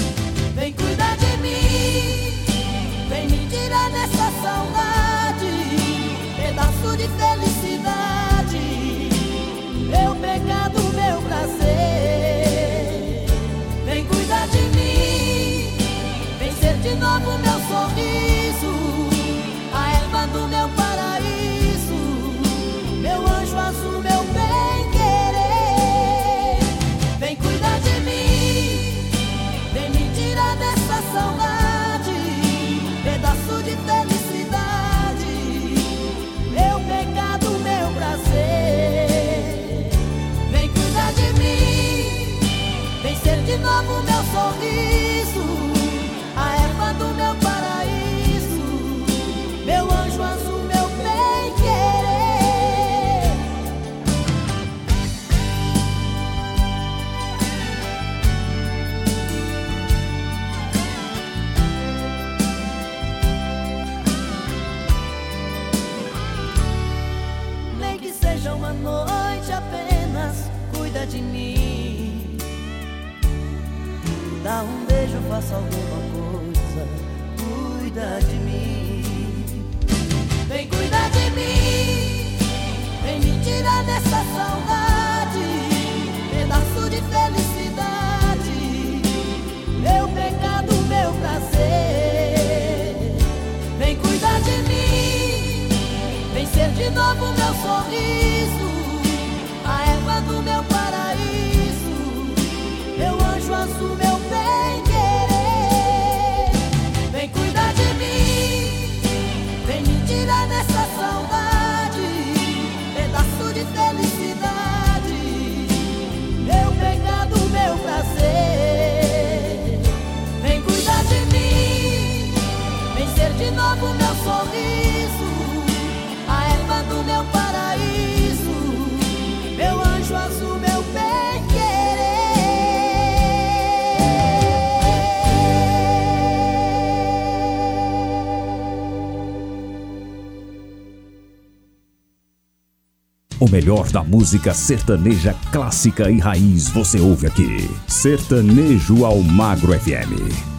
Vem cuidar de mim, vem me tirar dessa saudade, pedaço de felicidade, meu pecado, meu prazer. Faça alguma coisa, cuida de mim. Vem cuidar de mim, vem me tirar dessa saudade, pedaço de felicidade, meu pecado, meu prazer. Vem cuidar de mim, vem ser de novo meu sorriso, melhor da música sertaneja clássica e raiz você ouve aqui. Sertanejo ao Magro FM.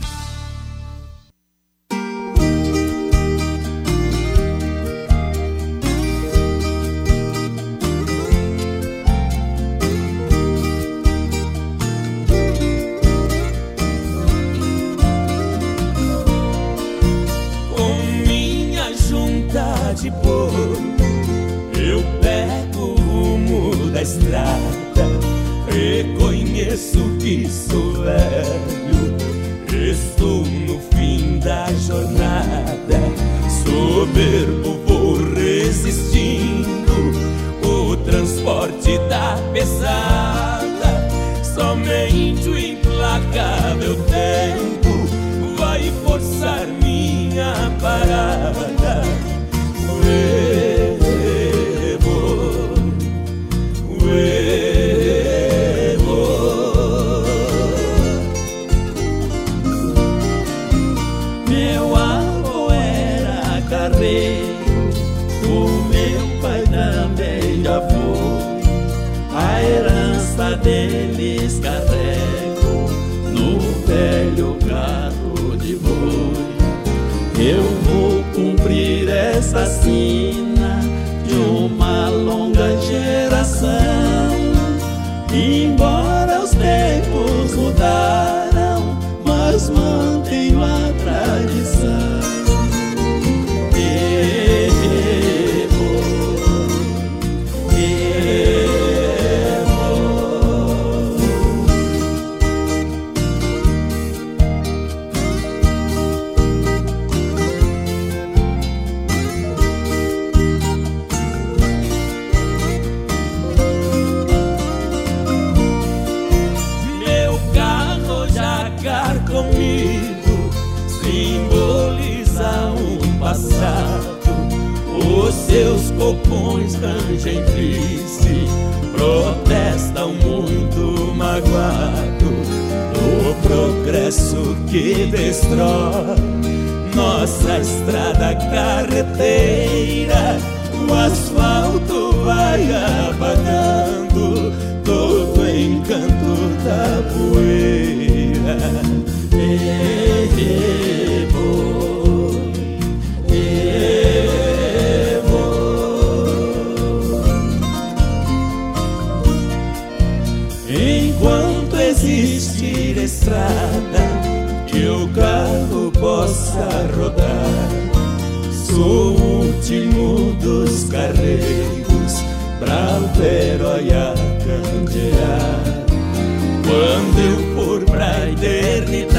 Quando eu for pra eternidade,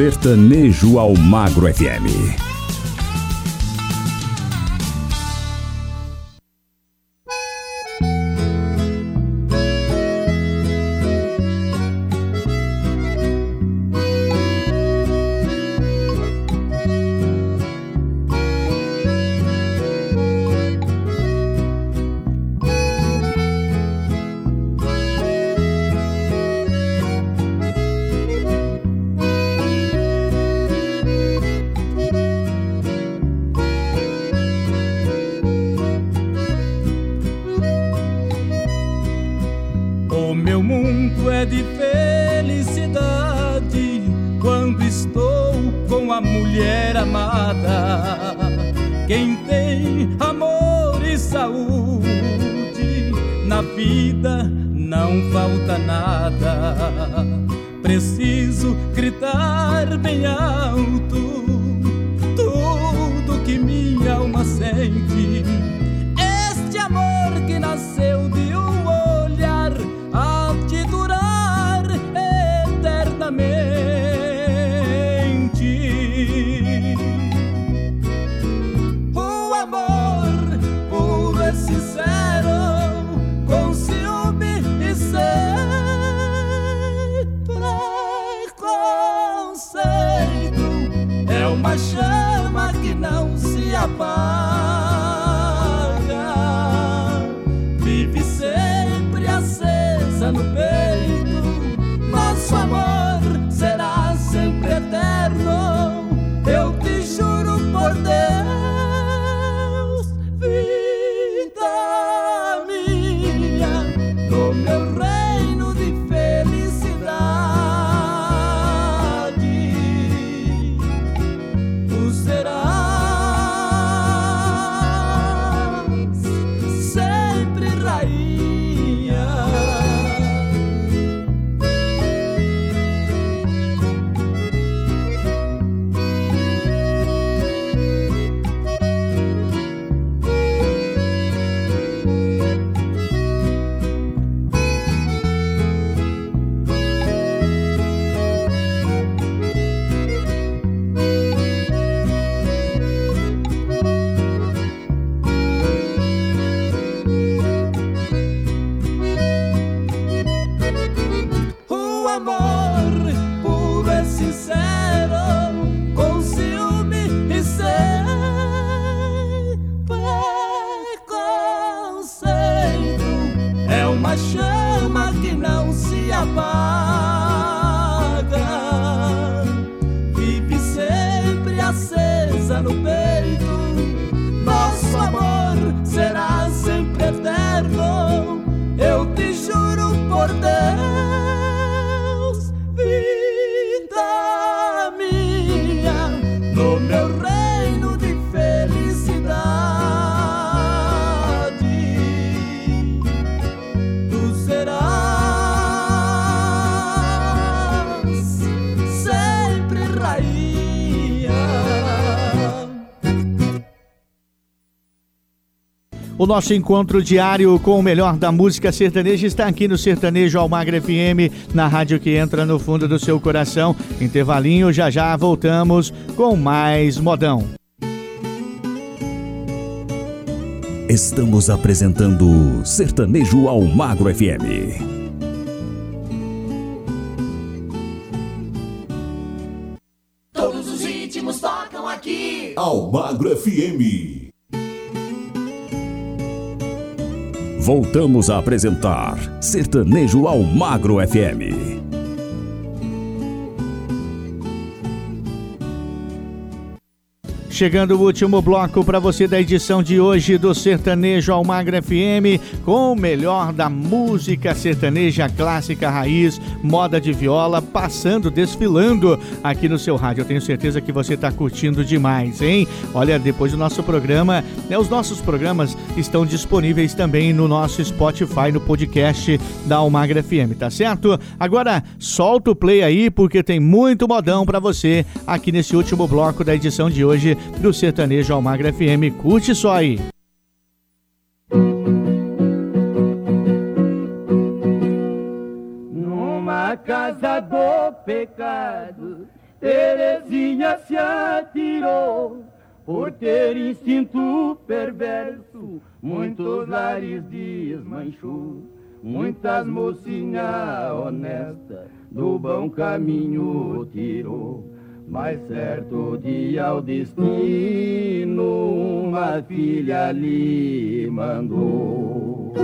Sertanejo ao Magro FM. O nosso encontro diário com o melhor da música sertaneja está aqui no Sertanejo Almagra FM, na rádio que entra no fundo do seu coração. Intervalinho, já já voltamos com mais modão. Estamos apresentando Sertanejo Almagro FM. Voltamos a apresentar Sertanejo Almagro FM. Chegando o último bloco para você da edição de hoje do Sertanejo Almagra FM, com o melhor da música sertaneja clássica raiz, moda de viola, passando, desfilando aqui no seu rádio. Eu tenho certeza que você está curtindo demais, hein? Olha, depois do nosso programa, né, os nossos programas estão disponíveis também no nosso Spotify, no podcast da Almagra FM, tá certo? Agora, solta o play aí, porque tem muito modão para você aqui nesse último bloco da edição de hoje do Sertanejo Almagra FM. Curte só aí. Numa casa do pecado, Terezinha se atirou por ter instinto perverso. Muitos lares desmanchou, muitas mocinhas honestas do bom caminho tirou. Mas certo dia o destino uma filha lhe mandou.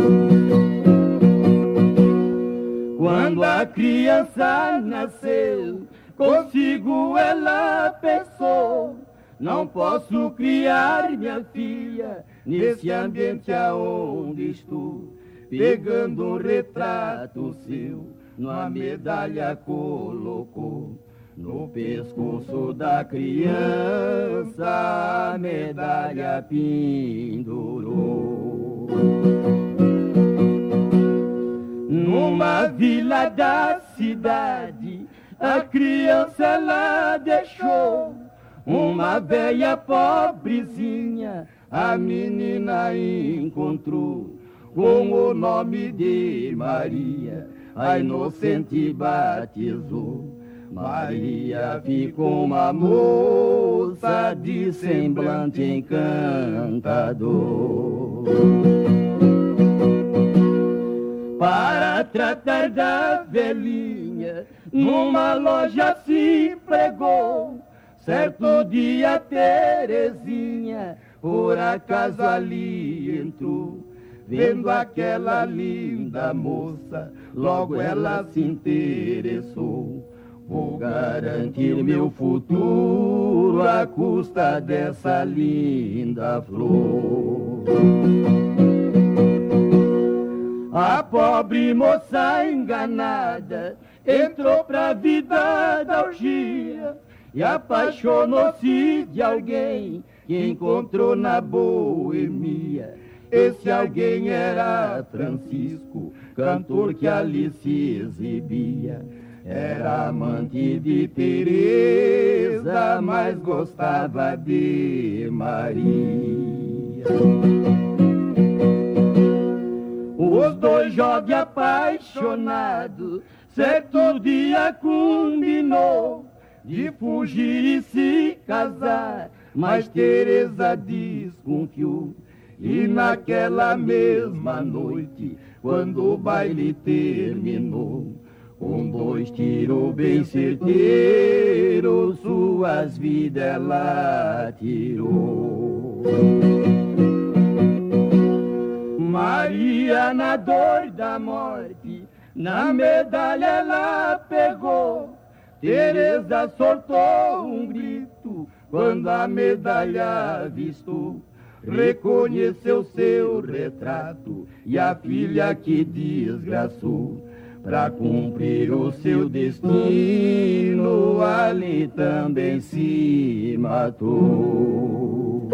Quando a criança nasceu, consigo ela pensou. Não posso criar minha filha nesse ambiente aonde estou. Pegando um retrato seu, numa medalha colocou. No pescoço da criança, a medalha pendurou. Numa vila da cidade, a criança ela deixou. Uma velha pobrezinha, a menina encontrou. Com o nome de Maria, a inocente batizou. Maria ficou uma moça de semblante encantador. Para tratar da velhinha, numa loja se pregou. Certo dia Terezinha, por acaso ali entrou. Vendo aquela linda moça, logo ela se interessou. Vou garantir meu futuro à custa dessa linda flor. A pobre moça enganada entrou pra vida da orgia e apaixonou-se de alguém que encontrou na boemia. Esse alguém era Francisco, cantor que ali se exibia. Era amante de Teresa, mas gostava de Maria. Os dois jovens apaixonados, certo dia combinou de fugir e se casar, mas Teresa desconfiou. E naquela mesma noite, quando o baile terminou, com dois tiros bem certeiros, suas vidas ela tirou. Maria na dor da morte, na medalha ela pegou. Teresa soltou um grito quando a medalha avistou. Reconheceu seu retrato e a filha que desgraçou. Pra cumprir o seu destino, ali também se matou.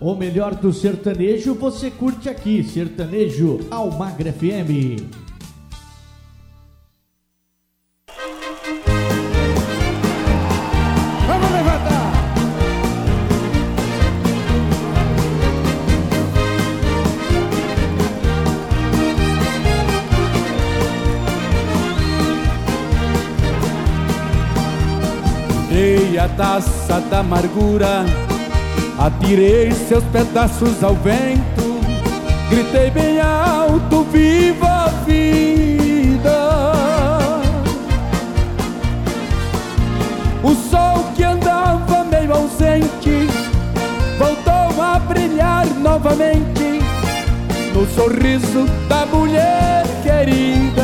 O melhor do sertanejo você curte aqui, Sertanejo Almagra FM. A taça da amargura, atirei seus pedaços ao vento, gritei bem alto: Viva a vida! O sol que andava meio ausente voltou a brilhar novamente no sorriso da mulher querida.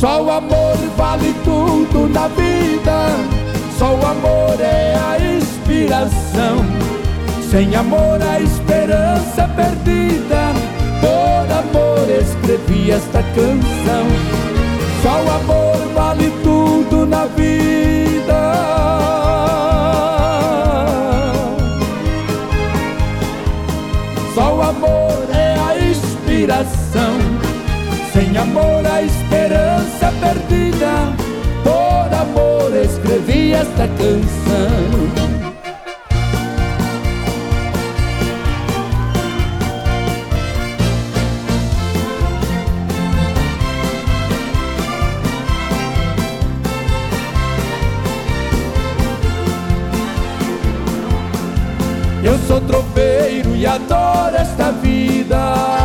só o amor vale tudo na vida. Só o amor é a inspiração. Sem amor a esperança perdida. Por amor escrevi esta canção. Só o amor vale tudo na vida. Só o amor é a inspiração. Sem amor a esperança perdida. Por amor escrevi esta canção. Eu sou tropeiro e adoro esta vida.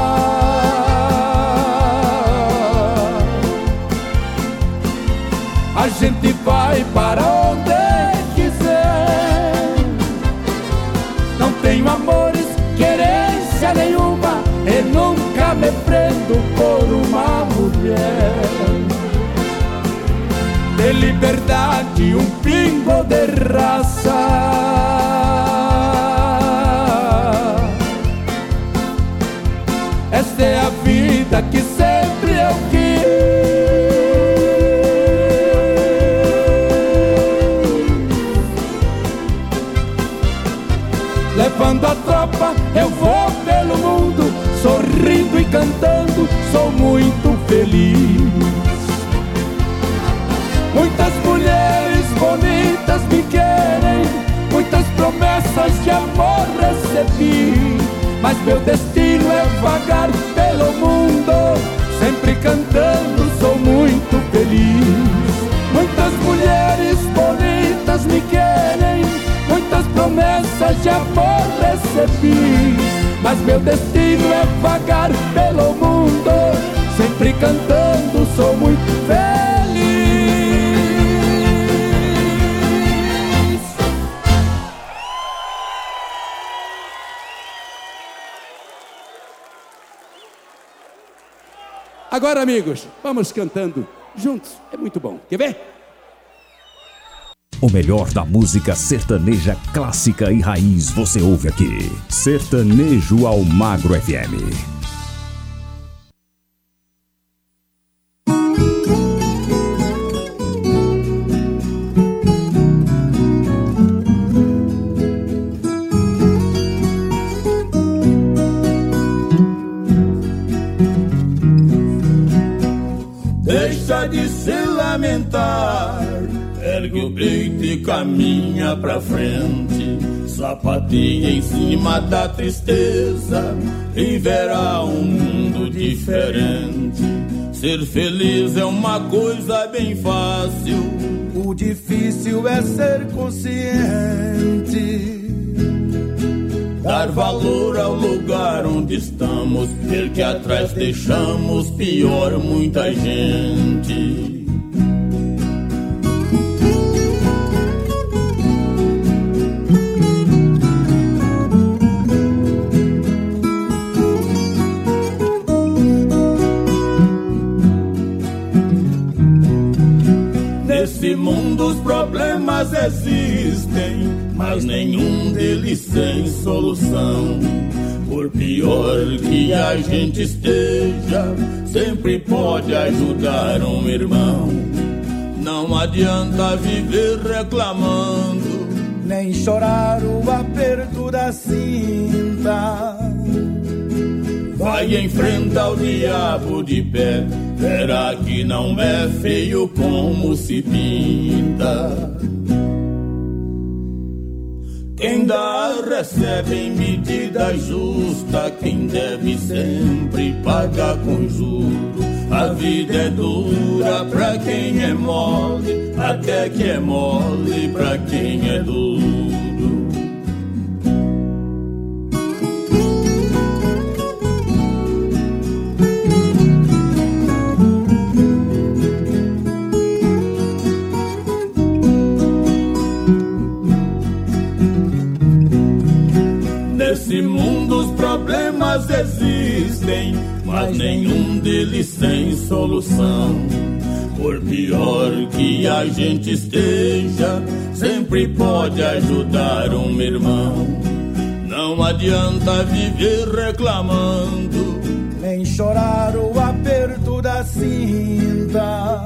Nenhuma. E nunca me prendo por uma mulher. De liberdade, um pingo de raça. Esta é a vida que cantando, sou muito feliz. Muitas mulheres bonitas me querem, muitas promessas de amor recebi. Mas meu destino é vagar pelo mundo, sempre cantando, sou muito feliz. Muitas mulheres bonitas me querem, muitas promessas de amor recebi. Mas meu destino é vagar pelo mundo, sempre cantando, sou muito feliz. Agora, amigos, vamos cantando juntos. É muito bom. Quer ver? O melhor da música sertaneja clássica e raiz você ouve aqui. Sertanejo ao Magro FM. Deixa de se lamentar, ergue o peito e caminha pra frente. Sapatinha em cima da tristeza e verá um mundo diferente. Ser feliz é uma coisa bem fácil, o difícil é ser consciente. Dar valor ao lugar onde estamos, ver que atrás deixamos pior muita gente. Nesse mundo os problemas existem, mas nenhum deles sem solução. Por pior que a gente esteja, sempre pode ajudar um irmão. Não adianta viver reclamando, nem chorar o aperto da cinta. Vai enfrentar o diabo de pé, verá que não é feio como se pinta. Quem dá recebe em medida justa, quem deve sempre paga com juros. A vida é dura pra quem é mole, até que é mole pra quem é duro. Problemas existem, mas nenhum deles sem solução. Por pior que a gente esteja, sempre pode ajudar um irmão. Não adianta viver reclamando, nem chorar o aperto da cinta.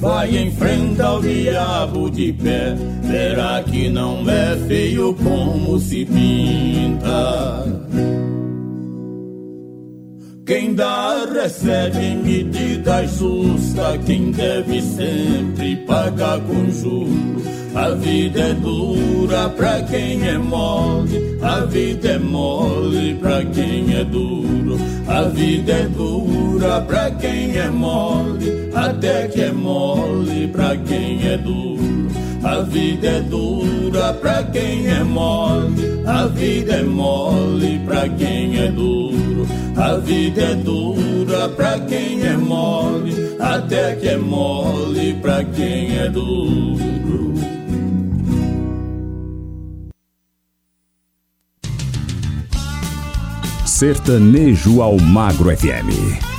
Vai enfrentar o diabo de pé, verá que não é feio como se pinta. Quem dá recebe em medida justa, quem deve sempre pagar com juros. A vida é dura pra quem é mole, a vida é mole pra quem é duro. A vida é dura pra quem é mole, até que é mole pra quem é duro. A vida é dura pra quem é mole, a vida é mole pra quem é duro. A vida é dura pra quem é mole, até que é mole pra quem é duro. Sertanejo ao Magro FM.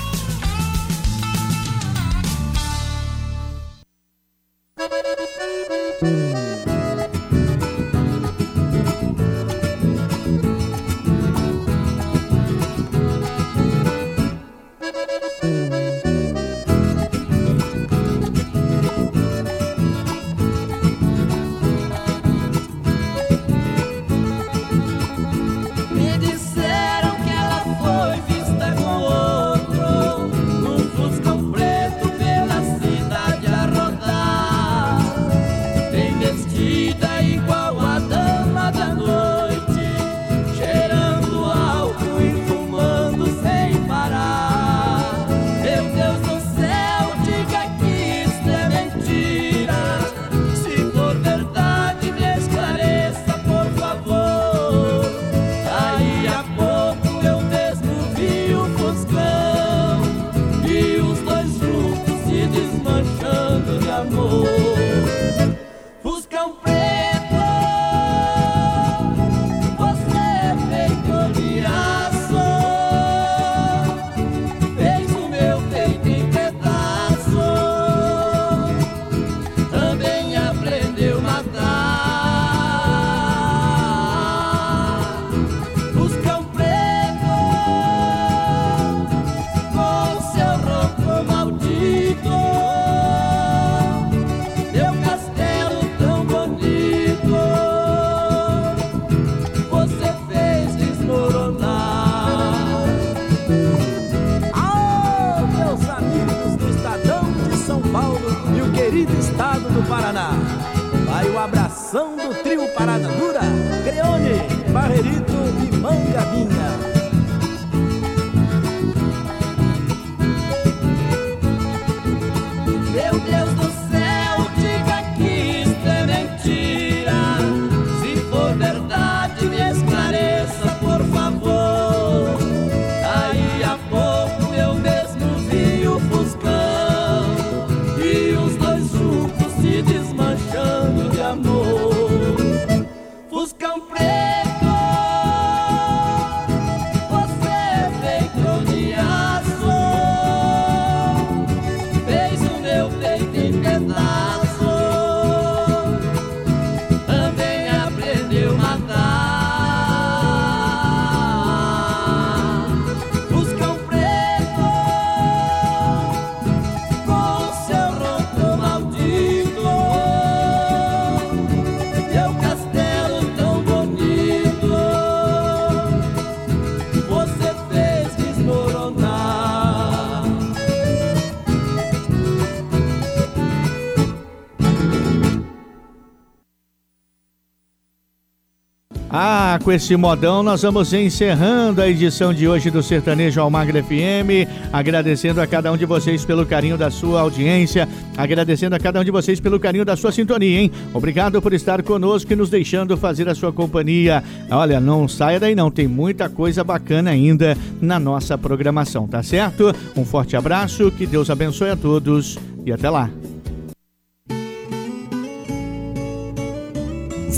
Com esse modão nós vamos encerrando a edição de hoje do Sertanejo Almagre FM, agradecendo a cada um de vocês pelo carinho da sua audiência, agradecendo a cada um de vocês pelo carinho da sua sintonia, hein? Obrigado por estar conosco e nos deixando fazer a sua companhia. Olha, não saia daí não, tem muita coisa bacana ainda na nossa programação, tá certo? Um forte abraço, que Deus abençoe a todos e até lá.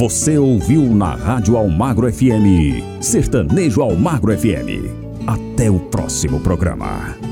Você ouviu na Rádio Almagro FM, Sertanejo Almagro FM. Até o próximo programa.